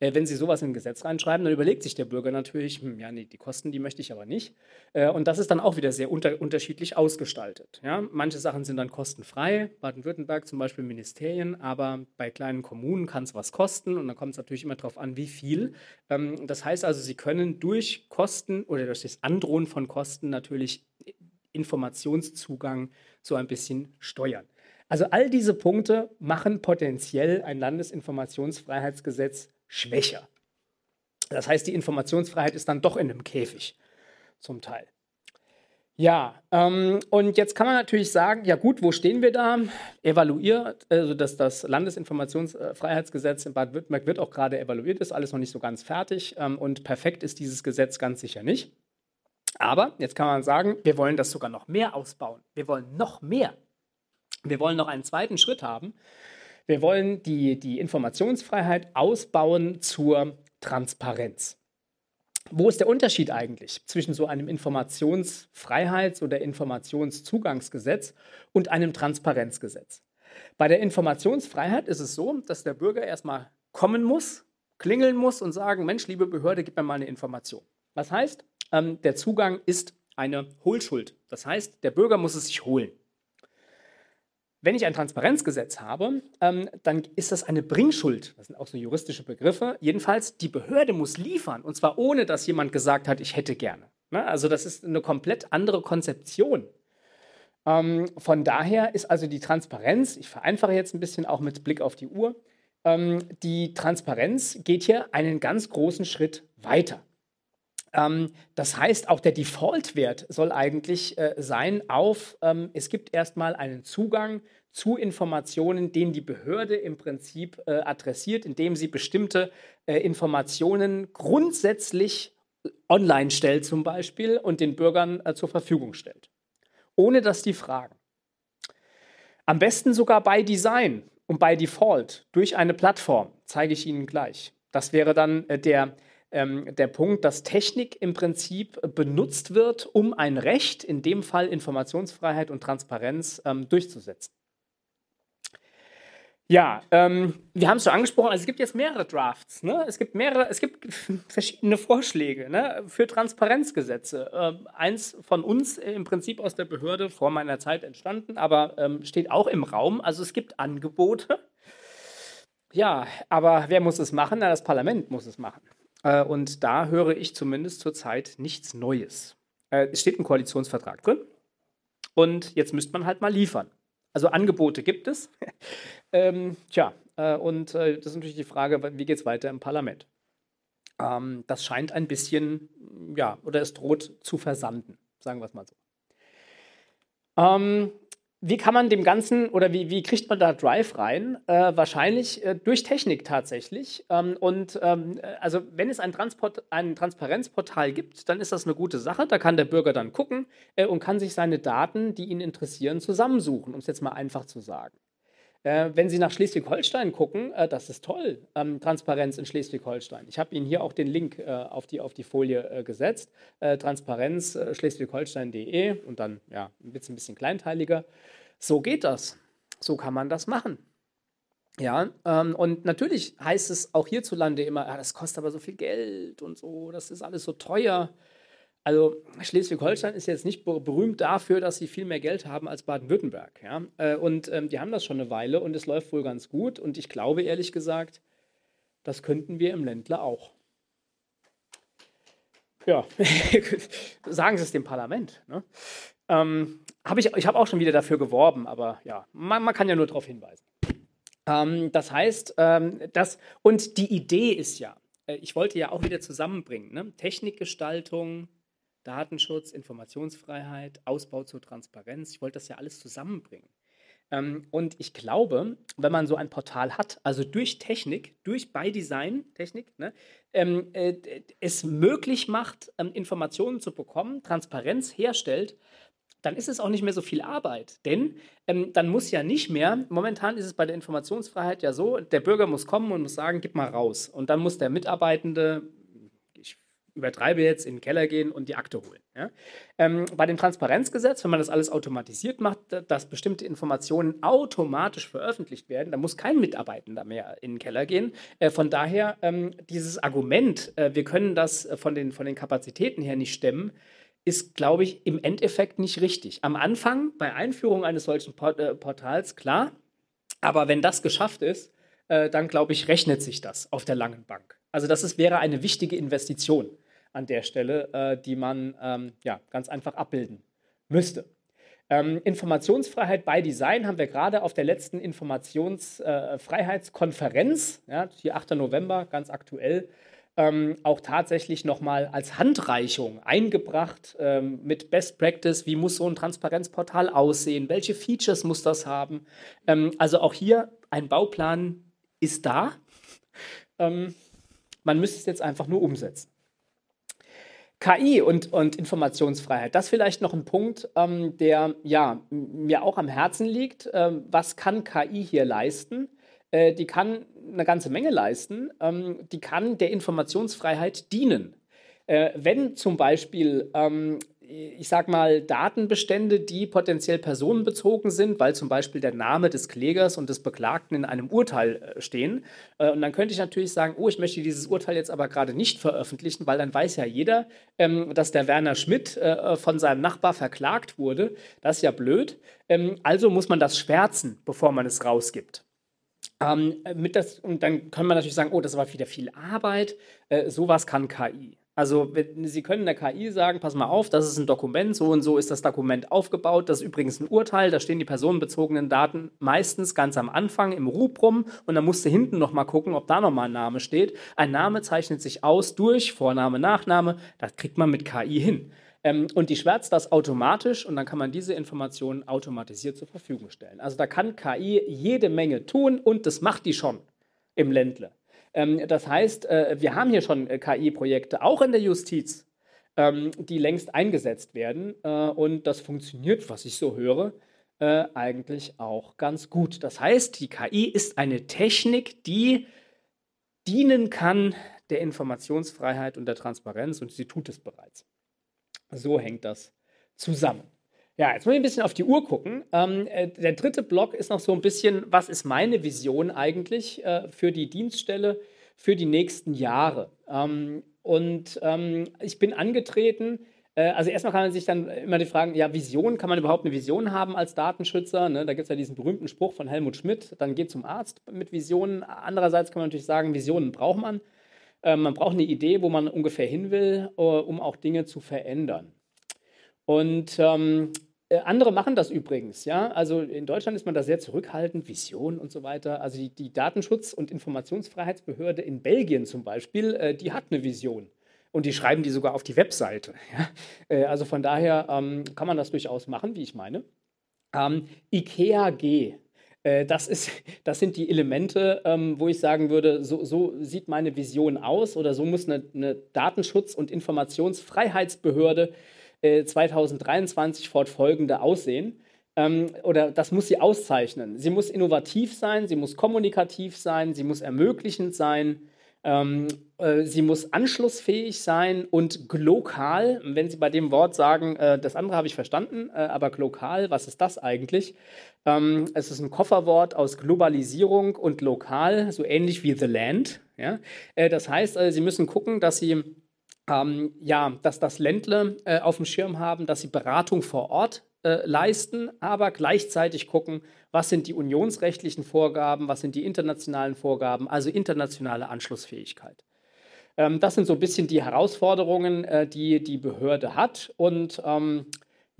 Äh, wenn Sie sowas in ein Gesetz reinschreiben, dann überlegt sich der Bürger natürlich, hm, ja, nee, die Kosten, die möchte ich aber nicht. Äh, und das ist dann auch wieder sehr unter unterschiedlich ausgestaltet. Ja? Manche Sachen sind dann kostenfrei, Baden-Württemberg zum Beispiel Ministerien, aber bei kleinen Kommunen kann es was kosten und dann kommt es natürlich immer darauf an, wie viel. Ähm, das heißt also, Sie können durch Kosten oder durch das Androhen von Kosten natürlich Informationszugang so ein bisschen steuern. Also all diese Punkte machen potenziell ein Landesinformationsfreiheitsgesetz schwächer. Das heißt, die Informationsfreiheit ist dann doch in einem Käfig zum Teil. Ja, ähm, und jetzt kann man natürlich sagen, ja gut, wo stehen wir da? Evaluiert, also dass das Landesinformationsfreiheitsgesetz in Baden-Württemberg wird auch gerade evaluiert, ist alles noch nicht so ganz fertig ähm, und perfekt ist dieses Gesetz ganz sicher nicht. Aber jetzt kann man sagen, wir wollen das sogar noch mehr ausbauen. Wir wollen noch mehr. Wir wollen noch einen zweiten Schritt haben. Wir wollen die, die Informationsfreiheit ausbauen zur Transparenz. Wo ist der Unterschied eigentlich zwischen so einem Informationsfreiheits- oder Informationszugangsgesetz und einem Transparenzgesetz? Bei der Informationsfreiheit ist es so, dass der Bürger erstmal kommen muss, klingeln muss und sagen, Mensch, liebe Behörde, gib mir mal eine Information. Was heißt, ähm, der Zugang ist eine Hohlschuld. Das heißt, der Bürger muss es sich holen. Wenn ich ein Transparenzgesetz habe, ähm, dann ist das eine Bringschuld. Das sind auch so juristische Begriffe. Jedenfalls, die Behörde muss liefern. Und zwar ohne, dass jemand gesagt hat, ich hätte gerne. Ne? Also das ist eine komplett andere Konzeption. Ähm, von daher ist also die Transparenz, ich vereinfache jetzt ein bisschen auch mit Blick auf die Uhr, ähm, die Transparenz geht hier einen ganz großen Schritt weiter. Ähm, das heißt, auch der Default-Wert soll eigentlich äh, sein auf, ähm, es gibt erstmal einen Zugang zu Informationen, den die Behörde im Prinzip äh, adressiert, indem sie bestimmte äh, Informationen grundsätzlich online stellt zum Beispiel und den Bürgern äh, zur Verfügung stellt, ohne dass die fragen. Am besten sogar bei Design. und by Default durch eine Plattform, zeige ich Ihnen gleich. Das wäre dann äh, der, ähm, der Punkt, dass Technik im Prinzip benutzt wird, um ein Recht, in dem Fall Informationsfreiheit und Transparenz, ähm, durchzusetzen. Ja, ähm, wir haben es schon angesprochen, also es gibt jetzt mehrere Drafts, ne? es gibt mehrere, es gibt verschiedene Vorschläge ne? für Transparenzgesetze. Ähm, eins von uns im Prinzip aus der Behörde vor meiner Zeit entstanden, aber ähm, steht auch im Raum. Also es gibt Angebote. Ja, aber wer muss es machen? Na, das Parlament muss es machen. Äh, und da höre ich zumindest zurzeit nichts Neues. Äh, es steht ein Koalitionsvertrag drin und jetzt müsste man halt mal liefern. Also Angebote gibt es. ähm, tja, äh, und äh, das ist natürlich die Frage, wie geht es weiter im Parlament? Ähm, das scheint ein bisschen, ja, oder es droht zu versanden, sagen wir es mal so. Ähm, wie kann man dem Ganzen oder wie, wie kriegt man da Drive rein? Äh, wahrscheinlich äh, durch Technik tatsächlich. Ähm, und ähm, äh, also wenn es ein, Transport, ein Transparenzportal gibt, dann ist das eine gute Sache. Da kann der Bürger dann gucken äh, und kann sich seine Daten, die ihn interessieren, zusammensuchen, um es jetzt mal einfach zu sagen. Äh, wenn Sie nach Schleswig-Holstein gucken, äh, das ist toll, ähm, Transparenz in Schleswig-Holstein. Ich habe Ihnen hier auch den Link auf, die, auf die Folie gesetzt. Transparenz schleswig-holstein.de und dann ja, ein bisschen, ein bisschen kleinteiliger. So geht das. So kann man das machen. Ja, ähm, und natürlich heißt es auch hierzulande immer, ah, das kostet aber so viel Geld und so, das ist alles so teuer. Also Schleswig-Holstein ist jetzt nicht berühmt dafür, dass sie viel mehr Geld haben als Baden-Württemberg. Ja? Äh, und ähm, die haben das schon eine Weile und es läuft wohl ganz gut. Und ich glaube ehrlich gesagt, das könnten wir im Ländler auch. Ja, sagen Sie es dem Parlament. Ne? Ähm, hab ich ich habe auch schon wieder dafür geworben, aber ja, man, man kann ja nur darauf hinweisen. Ähm, das heißt, ähm, das, und die Idee ist ja, äh, ich wollte ja auch wieder zusammenbringen, ne? Technikgestaltung, Datenschutz, Informationsfreiheit, Ausbau zur Transparenz. Ich wollte das ja alles zusammenbringen. Ähm, und ich glaube, wenn man so ein Portal hat, also durch Technik, durch by Design Technik, ne, ähm, äh, es möglich macht, ähm, Informationen zu bekommen, Transparenz herstellt, dann ist es auch nicht mehr so viel Arbeit. Denn ähm, dann muss ja nicht mehr, momentan ist es bei der Informationsfreiheit ja so, der Bürger muss kommen und muss sagen, gib mal raus. Und dann muss der Mitarbeitende, übertreibe jetzt, in den Keller gehen und die Akte holen. Ja? Ähm, bei dem Transparenzgesetz, wenn man das alles automatisiert macht, dass bestimmte Informationen automatisch veröffentlicht werden, dann muss kein Mitarbeitender mehr in den Keller gehen. Äh, von daher, ähm, dieses Argument, äh, wir können das äh, von den, von den Kapazitäten her nicht stemmen, ist, glaube ich, im Endeffekt nicht richtig. Am Anfang, bei Einführung eines solchen Port äh, Portals, klar. Aber wenn das geschafft ist, äh, dann, glaube ich, rechnet sich das auf der langen Bank. Also das ist, wäre eine wichtige Investition an der Stelle, äh, die man ähm, ja, ganz einfach abbilden müsste. Ähm, Informationsfreiheit bei Design haben wir gerade auf der letzten Informationsfreiheitskonferenz, äh, ja, hier 8. November, ganz aktuell, ähm, auch tatsächlich nochmal als Handreichung eingebracht ähm, mit Best Practice. Wie muss so ein Transparenzportal aussehen? Welche Features muss das haben? Ähm, also auch hier ein Bauplan ist da. Ähm, man müsste es jetzt einfach nur umsetzen. KI und, und Informationsfreiheit, das ist vielleicht noch ein Punkt, ähm, der ja, mir auch am Herzen liegt. Ähm, was kann KI hier leisten? Äh, die kann eine ganze Menge leisten. Ähm, die kann der Informationsfreiheit dienen. Äh, wenn zum Beispiel ähm, ich sag mal, Datenbestände, die potenziell personenbezogen sind, weil zum Beispiel der Name des Klägers und des Beklagten in einem Urteil äh, stehen. Äh, und dann könnte ich natürlich sagen, oh, ich möchte dieses Urteil jetzt aber gerade nicht veröffentlichen, weil dann weiß ja jeder, ähm, dass der Werner Schmidt äh, von seinem Nachbar verklagt wurde. Das ist ja blöd. Ähm, also muss man das schwärzen, bevor man es rausgibt. Ähm, mit das, und dann kann man natürlich sagen, oh, das war wieder viel Arbeit. Äh, sowas kann KI. Also Sie können der KI sagen, pass mal auf, das ist ein Dokument, so und so ist das Dokument aufgebaut. Das ist übrigens ein Urteil, da stehen die personenbezogenen Daten meistens ganz am Anfang im Rubrum und dann musst du hinten nochmal gucken, ob da nochmal ein Name steht. Ein Name zeichnet sich aus durch Vorname, Nachname, das kriegt man mit KI hin. Ähm, und die schwärzt das automatisch und dann kann man diese Informationen automatisiert zur Verfügung stellen. Also da kann KI jede Menge tun und das macht die schon im Ländle. Ähm, das heißt, äh, wir haben hier schon äh, KI-Projekte, auch in der Justiz, ähm, die längst eingesetzt werden äh, und das funktioniert, was ich so höre. eigentlich auch ganz gut. Das heißt, die KI ist eine Technik, die dienen kann der Informationsfreiheit und der Transparenz und sie tut es bereits. So hängt das zusammen. Ja, jetzt muss ich ein bisschen auf die Uhr gucken. Ähm, äh, der dritte Block ist noch so ein bisschen, was ist meine Vision eigentlich äh, für die Dienststelle für die nächsten Jahre? Ähm, und ähm, ich bin angetreten, äh, also erstmal kann man sich dann immer die Fragen, ja, Vision, kann man überhaupt eine Vision haben als Datenschützer? Ne? Da gibt es ja diesen berühmten Spruch von Helmut Schmidt, dann geht zum Arzt mit Visionen. Andererseits kann man natürlich sagen, Visionen braucht man. Äh, man braucht eine Idee, wo man ungefähr hin will, äh, um auch Dinge zu verändern. Und ähm, äh, andere machen das übrigens, ja. Also in Deutschland ist man da sehr zurückhaltend, Vision und so weiter. Also die, die Datenschutz- und Informationsfreiheitsbehörde in Belgien zum Beispiel, äh, die hat eine Vision. Und die schreiben die sogar auf die Webseite. Ja? Äh, also von daher ähm, kann man das durchaus machen, wie ich meine. Ähm, IKEA G. Äh, das, ist, das sind die Elemente, ähm, wo ich sagen würde, so, so, sieht meine Vision aus oder so muss eine, eine Datenschutz- und Informationsfreiheitsbehörde 2023 äh, fortfolgende aussehen. Ähm, oder das muss sie auszeichnen. Sie muss innovativ sein, sie muss kommunikativ sein, sie muss ermöglichend sein. Ähm, äh, sie muss anschlussfähig sein und glokal. Wenn Sie bei dem Wort sagen, äh, das andere habe ich verstanden, äh, aber glokal, was ist das eigentlich? Ähm, es ist ein Kofferwort aus Globalisierung und lokal, so ähnlich wie The Land. Ja? Äh, das heißt, äh, Sie müssen gucken, dass Sie ähm, ja, dass das Ländle äh, auf dem Schirm haben, dass sie Beratung vor Ort äh, leisten, aber gleichzeitig gucken, was sind die unionsrechtlichen Vorgaben, was sind die internationalen Vorgaben, also internationale Anschlussfähigkeit. Ähm, das sind so ein bisschen die Herausforderungen, äh, die die Behörde hat und ähm,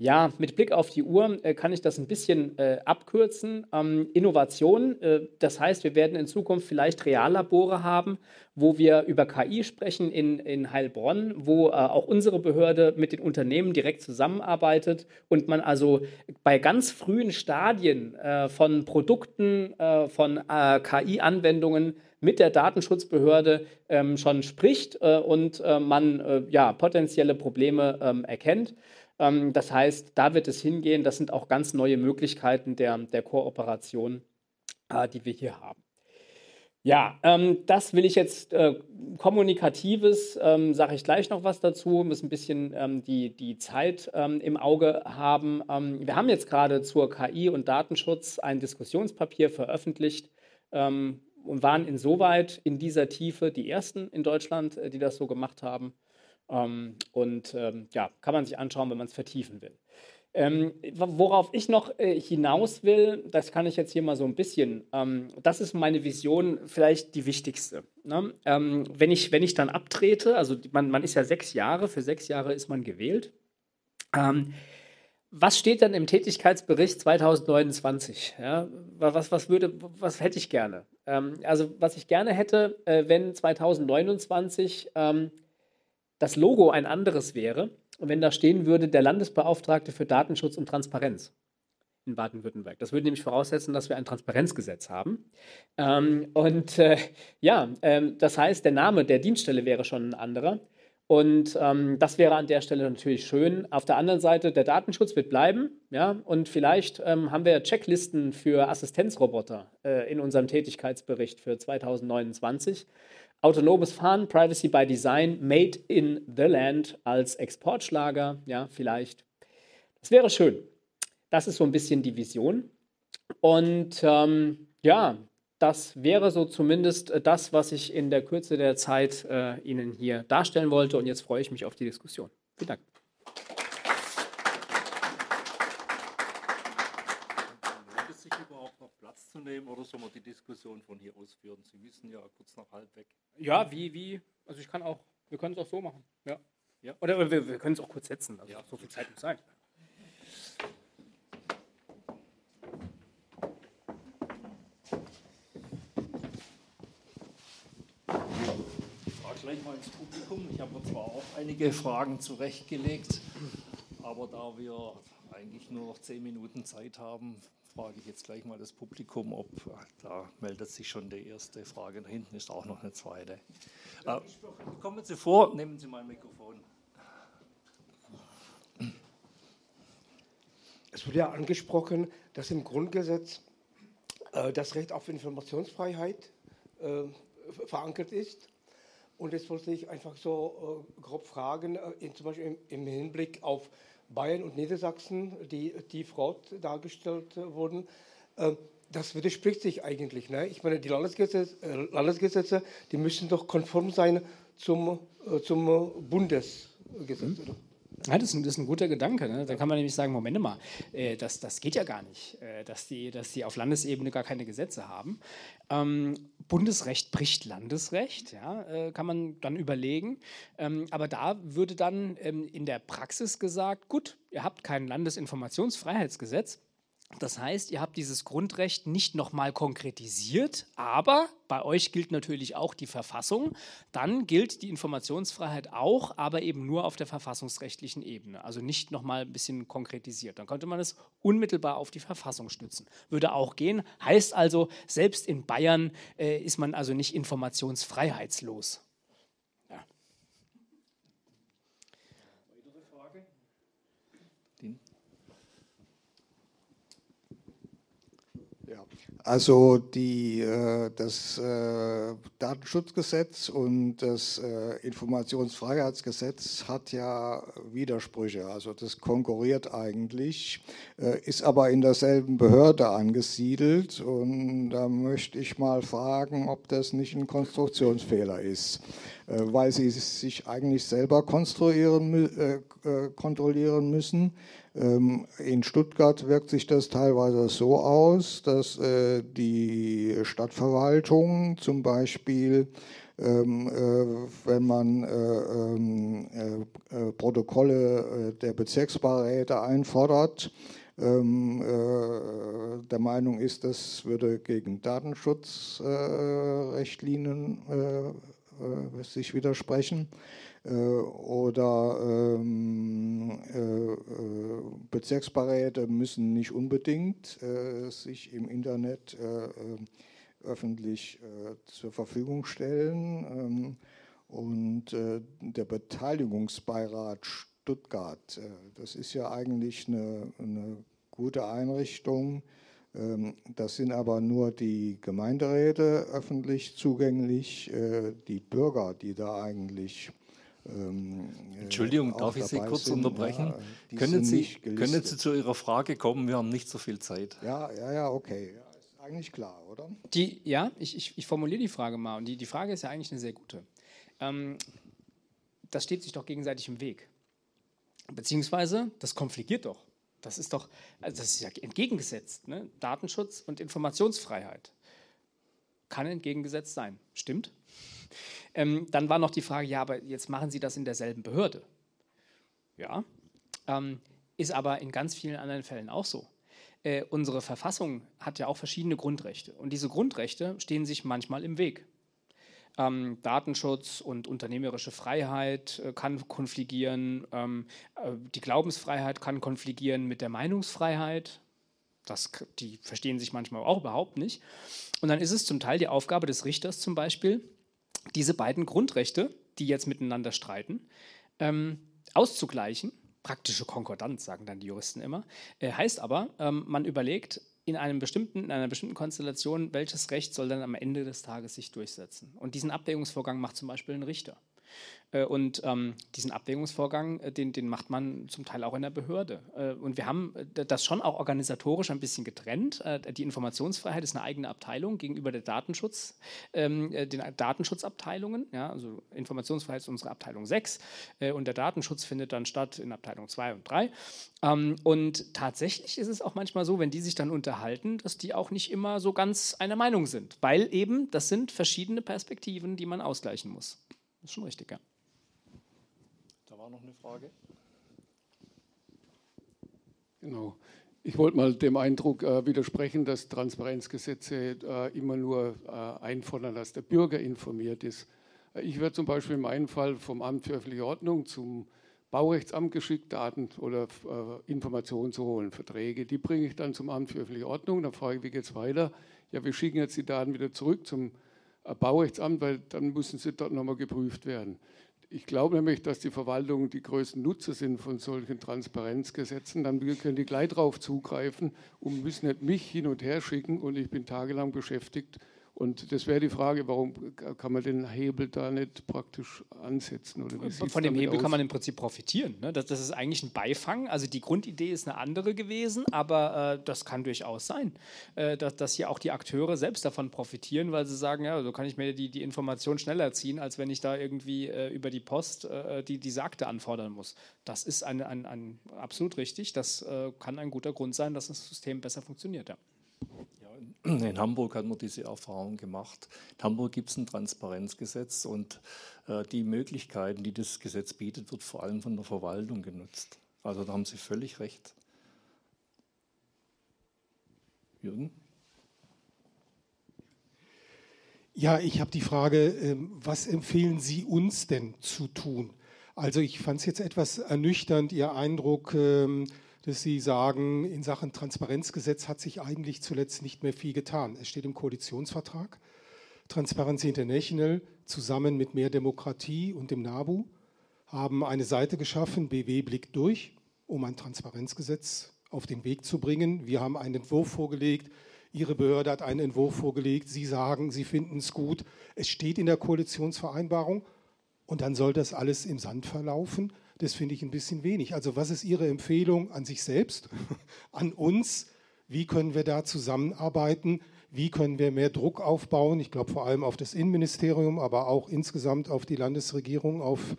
ja, mit Blick auf die Uhr äh, kann ich das ein bisschen äh, abkürzen. Ähm, Innovation, äh, das heißt, wir werden in Zukunft vielleicht Reallabore haben, wo wir über KI sprechen in, in Heilbronn, wo äh, auch unsere Behörde mit den Unternehmen direkt zusammenarbeitet und man also bei ganz frühen Stadien äh, von Produkten, äh, von KI-Anwendungen mit der Datenschutzbehörde ähm, schon spricht und man ja, potenzielle Probleme ähm, erkennt. Ähm, das heißt, da wird es hingehen. Das sind auch ganz neue Möglichkeiten der, der Kooperation, äh, die wir hier haben. Ja, ähm, das will ich jetzt äh, kommunikatives, ähm, sage ich gleich noch was dazu, muss ein bisschen ähm, die, die Zeit ähm, im Auge haben. Ähm, wir haben jetzt gerade zur KI und Datenschutz ein Diskussionspapier veröffentlicht und waren insoweit in dieser Tiefe die ersten in Deutschland, äh, die das so gemacht haben. Ähm, und ähm, ja, kann man sich anschauen, wenn man es vertiefen will. Ähm, worauf ich noch äh, hinaus will, das kann ich jetzt hier mal so ein bisschen, ähm, das ist meine Vision, vielleicht die wichtigste. Ne? Ähm, wenn, ich, wenn ich dann abtrete, also man, man ist ja sechs Jahre, für sechs Jahre ist man gewählt. Ähm, was steht dann im Tätigkeitsbericht 2029? Ja, was, was, würde, was hätte ich gerne? also, was ich gerne hätte, äh, wenn 2029 das Logo ein anderes wäre wenn da stehen würde, der Landesbeauftragte für Datenschutz und Transparenz in Baden-Württemberg. Das würde nämlich voraussetzen, dass wir ein Transparenzgesetz haben. Ähm, und äh, ja, ähm, das heißt, der Name der Dienststelle wäre schon ein anderer. Und ähm, das wäre an der Stelle natürlich schön. Auf der anderen Seite, der Datenschutz wird bleiben. Ja, und vielleicht ähm, haben wir Checklisten für Assistenzroboter äh, in unserem Tätigkeitsbericht für 2029. Autonomes Fahren, Privacy by Design, Made in the Land als Exportschlager, ja, vielleicht. Das wäre schön. Das ist so ein bisschen die Vision. Und ähm, ja, das wäre so zumindest äh, das, was ich in der Kürze der Zeit äh, Ihnen hier darstellen wollte. Und jetzt freue ich mich auf die Diskussion. Vielen Dank. zu nehmen oder soll man die Diskussion von hier aus führen? Sie wissen ja kurz nach halb weg. Ja, wie, wie? Also ich kann auch, wir können es auch so machen. Ja. ja. Oder wir, wir können es auch kurz setzen. Also ja. so viel Zeit muss sein. Ich frage gleich mal ins Publikum. Ich habe mir zwar auch einige Fragen zurechtgelegt, aber da wir eigentlich nur noch zehn Minuten Zeit haben, frage ich jetzt gleich mal das Publikum, ob da meldet sich schon die erste Frage. Da hinten ist auch noch eine zweite. Äh, kommen Sie vor, nehmen Sie mal ein Mikrofon. es wurde ja angesprochen, dass im Grundgesetz äh, das Recht auf Informationsfreiheit äh, verankert ist. Und jetzt wollte ich einfach so äh, grob fragen, äh, in, zum Beispiel im, im, Hinblick auf Bayern und Niedersachsen, die, die Fraud dargestellt wurden. Äh, das widerspricht sich eigentlich. Ne? Ich meine, die Landesgesetze, äh, Landesgesetze, die müssen doch konform sein zum, zum Bundesgesetz. Mhm. Ja, das, ist ein, das ist ein guter Gedanke. Ne? Da kann man nämlich sagen, Moment mal, äh, das, das geht ja gar nicht, äh, dass, die, dass die auf Landesebene gar keine Gesetze haben. Ähm, Bundesrecht bricht Landesrecht, ja, äh, kann man dann überlegen. Ähm, aber da würde dann ähm, in der Praxis gesagt, gut, ihr habt kein Landesinformationsfreiheitsgesetz, das heißt, ihr habt dieses Grundrecht nicht nochmal konkretisiert, aber bei euch gilt natürlich auch die Verfassung. Dann gilt die Informationsfreiheit auch, aber eben nur auf der verfassungsrechtlichen Ebene. Also nicht nochmal ein bisschen konkretisiert. Dann könnte man es unmittelbar auf die Verfassung stützen. Würde auch gehen. Heißt also, selbst in Bayern äh, ist man also nicht informationsfreiheitslos. Also die, äh, das äh, Datenschutzgesetz und das äh, Informationsfreiheitsgesetz hat ja Widersprüche. Also das konkurriert eigentlich, ist aber in derselben Behörde angesiedelt. Und da möchte ich mal fragen, ob das nicht ein Konstruktionsfehler ist, weil sie sich eigentlich selber konstruieren, kontrollieren müssen. Ähm, in Stuttgart wirkt sich das teilweise so aus, dass äh, die Stadtverwaltung zum Beispiel, ähm, äh, wenn man äh, ähm, Protokolle der Bezirksbeiräte einfordert, der Meinung ist, das würde gegen Datenschutzrichtlinien sich widersprechen. Äh, oder ähm, äh, äh, Bezirksbeiräte müssen nicht unbedingt äh, sich im Internet äh, öffentlich zur Verfügung stellen. Ähm, und der Beteiligungsbeirat Stuttgart, das ist ja eigentlich eine, eine gute Einrichtung. Ähm, das sind aber nur die Gemeinderäte öffentlich zugänglich. Die Bürger, die da eigentlich ähm, Entschuldigung, darf ich Sie kurz sind, unterbrechen? Ja, können, Sie, können Sie zu Ihrer Frage kommen? Wir haben nicht so viel Zeit. Ja, ja, ja, okay. Ist eigentlich klar, oder? Die, ja, ich, ich, ich formuliere die Frage mal. Und die, die Frage ist ja eigentlich eine sehr gute. Ähm, das steht sich doch gegenseitig im Weg. Beziehungsweise, das konfligiert doch. Das ist doch, also das ist ja entgegengesetzt. Ne? Datenschutz und Informationsfreiheit kann entgegengesetzt sein. Stimmt? Ähm, dann war noch die Frage, ja, aber jetzt machen Sie das in derselben Behörde. Ja, ähm, ist aber in ganz vielen anderen Fällen auch so. Äh, unsere Verfassung hat ja auch verschiedene Grundrechte und diese Grundrechte stehen sich manchmal im Weg. Ähm, Datenschutz und unternehmerische Freiheit äh, kann konfligieren, ähm, äh, die Glaubensfreiheit kann konfligieren mit der Meinungsfreiheit. Das, die verstehen sich manchmal auch überhaupt nicht. Und dann ist es zum Teil die Aufgabe des Richters zum Beispiel, diese beiden Grundrechte, die jetzt miteinander streiten, ähm, auszugleichen. Praktische Konkordanz, sagen dann die Juristen immer. Äh, heißt aber, ähm, man überlegt in, einem bestimmten, in einer bestimmten Konstellation, welches Recht soll dann am Ende des Tages sich durchsetzen. Und diesen Abwägungsvorgang macht zum Beispiel ein Richter. Äh, und ähm, diesen Abwägungsvorgang, äh, den, den macht man zum Teil auch in der Behörde. Äh, und wir haben das schon auch organisatorisch ein bisschen getrennt. Die Informationsfreiheit ist eine eigene Abteilung gegenüber der Datenschutz, ähm, den Datenschutzabteilungen. Ja, also Informationsfreiheit ist unsere Abteilung 6 und der Datenschutz findet dann statt in Abteilung 2 und 3. Ähm, und tatsächlich ist es auch manchmal so, wenn die sich dann unterhalten, dass die auch nicht immer so ganz einer Meinung sind, weil eben das sind verschiedene Perspektiven, die man ausgleichen muss. Das ist schon richtig, ja. Da war noch eine Frage. Genau. Ich wollte mal dem Eindruck äh, widersprechen, dass Transparenzgesetze äh, immer nur äh, einfordern, dass der Bürger informiert ist. Ich werde zum Beispiel in meinem Fall vom Amt für öffentliche Ordnung zum Baurechtsamt geschickt, Daten oder äh, Informationen zu holen, Verträge. Die bringe ich dann zum Amt für öffentliche Ordnung. Dann frage ich, wie geht es weiter? Ja, wir schicken jetzt die Daten wieder zurück zum Baurechtsamt, weil dann müssen sie dort nochmal geprüft werden. Ich glaube nämlich, dass die Verwaltungen die größten Nutzer sind von solchen Transparenzgesetzen. Dann können die gleich darauf zugreifen und müssen nicht mich hin und her schicken und ich bin tagelang beschäftigt, und das wäre die Frage, warum kann man den Hebel da nicht praktisch ansetzen? Oder Von dem Hebel aus? kann man im Prinzip profitieren. Ne? Das, das, ist eigentlich ein Beifang. Also die Grundidee ist eine andere gewesen, aber äh, das kann durchaus sein, äh, dass, dass hier auch die Akteure selbst davon profitieren, weil sie sagen, ja, so kann ich mir die, die Information schneller ziehen, als wenn ich da irgendwie äh, über die Post äh, die, die Sagte anfordern muss. Das ist ein, ein, ein absolut richtig. Das äh, kann ein guter Grund sein, dass das System besser funktioniert. Ja. In Hamburg hat man diese Erfahrung gemacht. In Hamburg gibt es ein Transparenzgesetz und äh, die Möglichkeiten, die das Gesetz bietet, wird vor allem von der Verwaltung genutzt. Also da haben Sie völlig recht. Jürgen? Ja, ich habe die Frage, ähm, was empfehlen Sie uns denn zu tun? Also ich fand es jetzt etwas ernüchternd, Ihr Eindruck, ähm, dass Sie sagen, in Sachen Transparenzgesetz hat sich eigentlich zuletzt nicht mehr viel getan. Es steht im Koalitionsvertrag. Transparency International zusammen mit Mehr Demokratie und dem NABU haben eine Seite geschaffen, BW blickt durch, um ein Transparenzgesetz auf den Weg zu bringen. Wir haben einen Entwurf vorgelegt. Ihre Behörde hat einen Entwurf vorgelegt. Sie sagen, Sie finden es gut. Es steht in der Koalitionsvereinbarung. Und dann soll das alles im Sand verlaufen. Das finde ich ein bisschen wenig. Also was ist Ihre Empfehlung an sich selbst, an uns? Wie können wir da zusammenarbeiten? Wie können wir mehr Druck aufbauen? Ich glaube vor allem auf das Innenministerium, aber auch insgesamt auf die Landesregierung, auf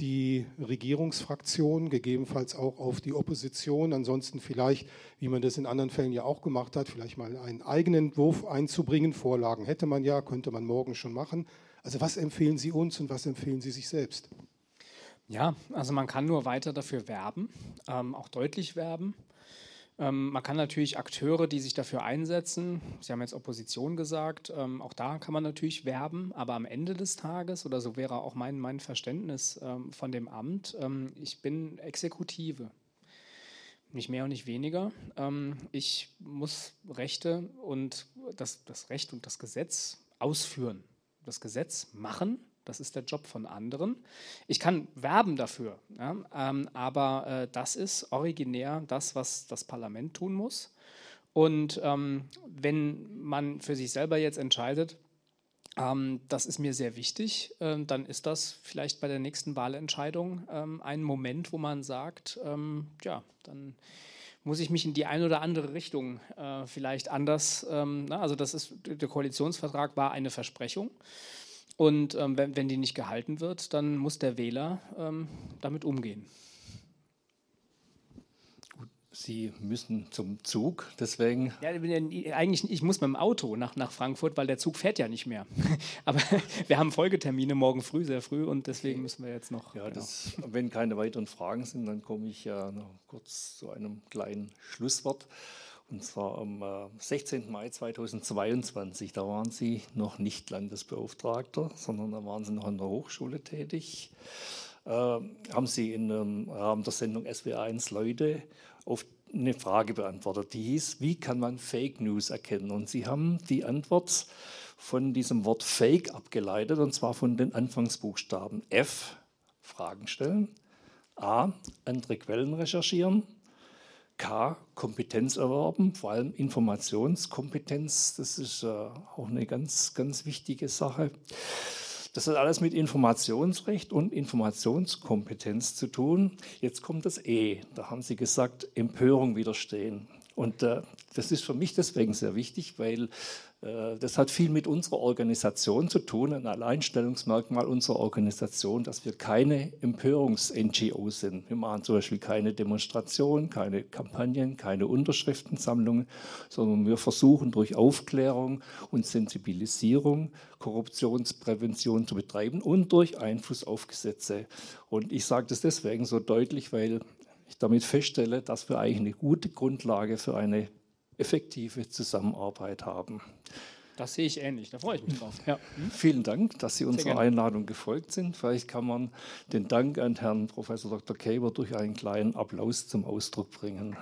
die Regierungsfraktion, gegebenenfalls auch auf die Opposition. Ansonsten vielleicht, wie man das in anderen Fällen ja auch gemacht hat, vielleicht mal einen eigenen Entwurf einzubringen. Vorlagen hätte man ja, könnte man morgen schon machen. Also was empfehlen Sie uns und was empfehlen Sie sich selbst? Ja, also man kann nur weiter dafür werben, ähm, auch deutlich werben. Ähm, man kann natürlich Akteure, die sich dafür einsetzen, Sie haben jetzt Opposition gesagt, ähm, auch da kann man natürlich werben, aber am Ende des Tages, oder so wäre auch mein, mein Verständnis ähm, von dem Amt, ähm, ich bin Exekutive. Nicht mehr und nicht weniger. Ähm, ich muss Rechte und das, das Recht und das Gesetz ausführen, das Gesetz machen das ist der Job von anderen. Ich kann werben dafür, ja, ähm, aber äh, das ist originär das, was das Parlament tun muss. Und ähm, wenn man für sich selber jetzt entscheidet, ähm, das ist mir sehr wichtig, äh, dann ist das vielleicht bei der nächsten Wahlentscheidung ähm, ein Moment, wo man sagt, ähm, ja, dann muss ich mich in die eine oder andere Richtung äh, vielleicht anders, ähm, na, also das ist, der Koalitionsvertrag war eine Versprechung. Und ähm, wenn, wenn, die nicht gehalten wird, dann muss der Wähler ähm, damit umgehen. Sie müssen zum Zug, deswegen. Ja, eigentlich, ich muss mit dem Auto nach, nach Frankfurt, weil der Zug fährt ja nicht mehr. Aber wir haben Folgetermine morgen früh, sehr früh, und deswegen müssen wir jetzt noch. Ja, genau. das, wenn keine weiteren Fragen sind, dann komme ich ja noch kurz zu einem kleinen Schlusswort. Und zwar am 16. Äh, Mai 2022. Da waren Sie noch nicht Landesbeauftragter, sondern da waren Sie noch an der Hochschule tätig. Äh, haben Sie im Rahmen der Sendung SW1 Leute auf eine Frage beantwortet, die hieß, wie kann man Fake News erkennen? Und Sie haben die Antwort von diesem Wort Fake abgeleitet, und zwar von den Anfangsbuchstaben F, Fragen stellen, A, andere Quellen recherchieren, K, Kompetenz erwerben, vor allem Informationskompetenz. Das ist äh, auch eine ganz, ganz wichtige Sache. Das hat alles mit Informationsrecht und Informationskompetenz zu tun. Jetzt kommt das E. Da haben Sie gesagt, Empörung widerstehen. Und äh, das ist für mich deswegen sehr wichtig, weil das hat viel mit unserer Organisation zu tun, ein Alleinstellungsmerkmal unserer Organisation, dass wir keine Empörungs-NGO sind. Wir machen zum Beispiel keine Demonstrationen, keine Kampagnen, keine Unterschriftensammlungen, sondern wir versuchen durch Aufklärung und Sensibilisierung Korruptionsprävention zu betreiben und durch Einfluss auf Gesetze. Und ich sage das deswegen so deutlich, weil ich damit feststelle, dass wir eigentlich eine gute Grundlage für eine effektive Zusammenarbeit haben. Das sehe ich ähnlich, da freue ich mich drauf. Ja. Hm? Vielen Dank, dass Sie unserer Einladung gefolgt sind. Vielleicht kann man den Dank an Herrn Professor Dr. Käber durch einen kleinen Applaus zum Ausdruck bringen.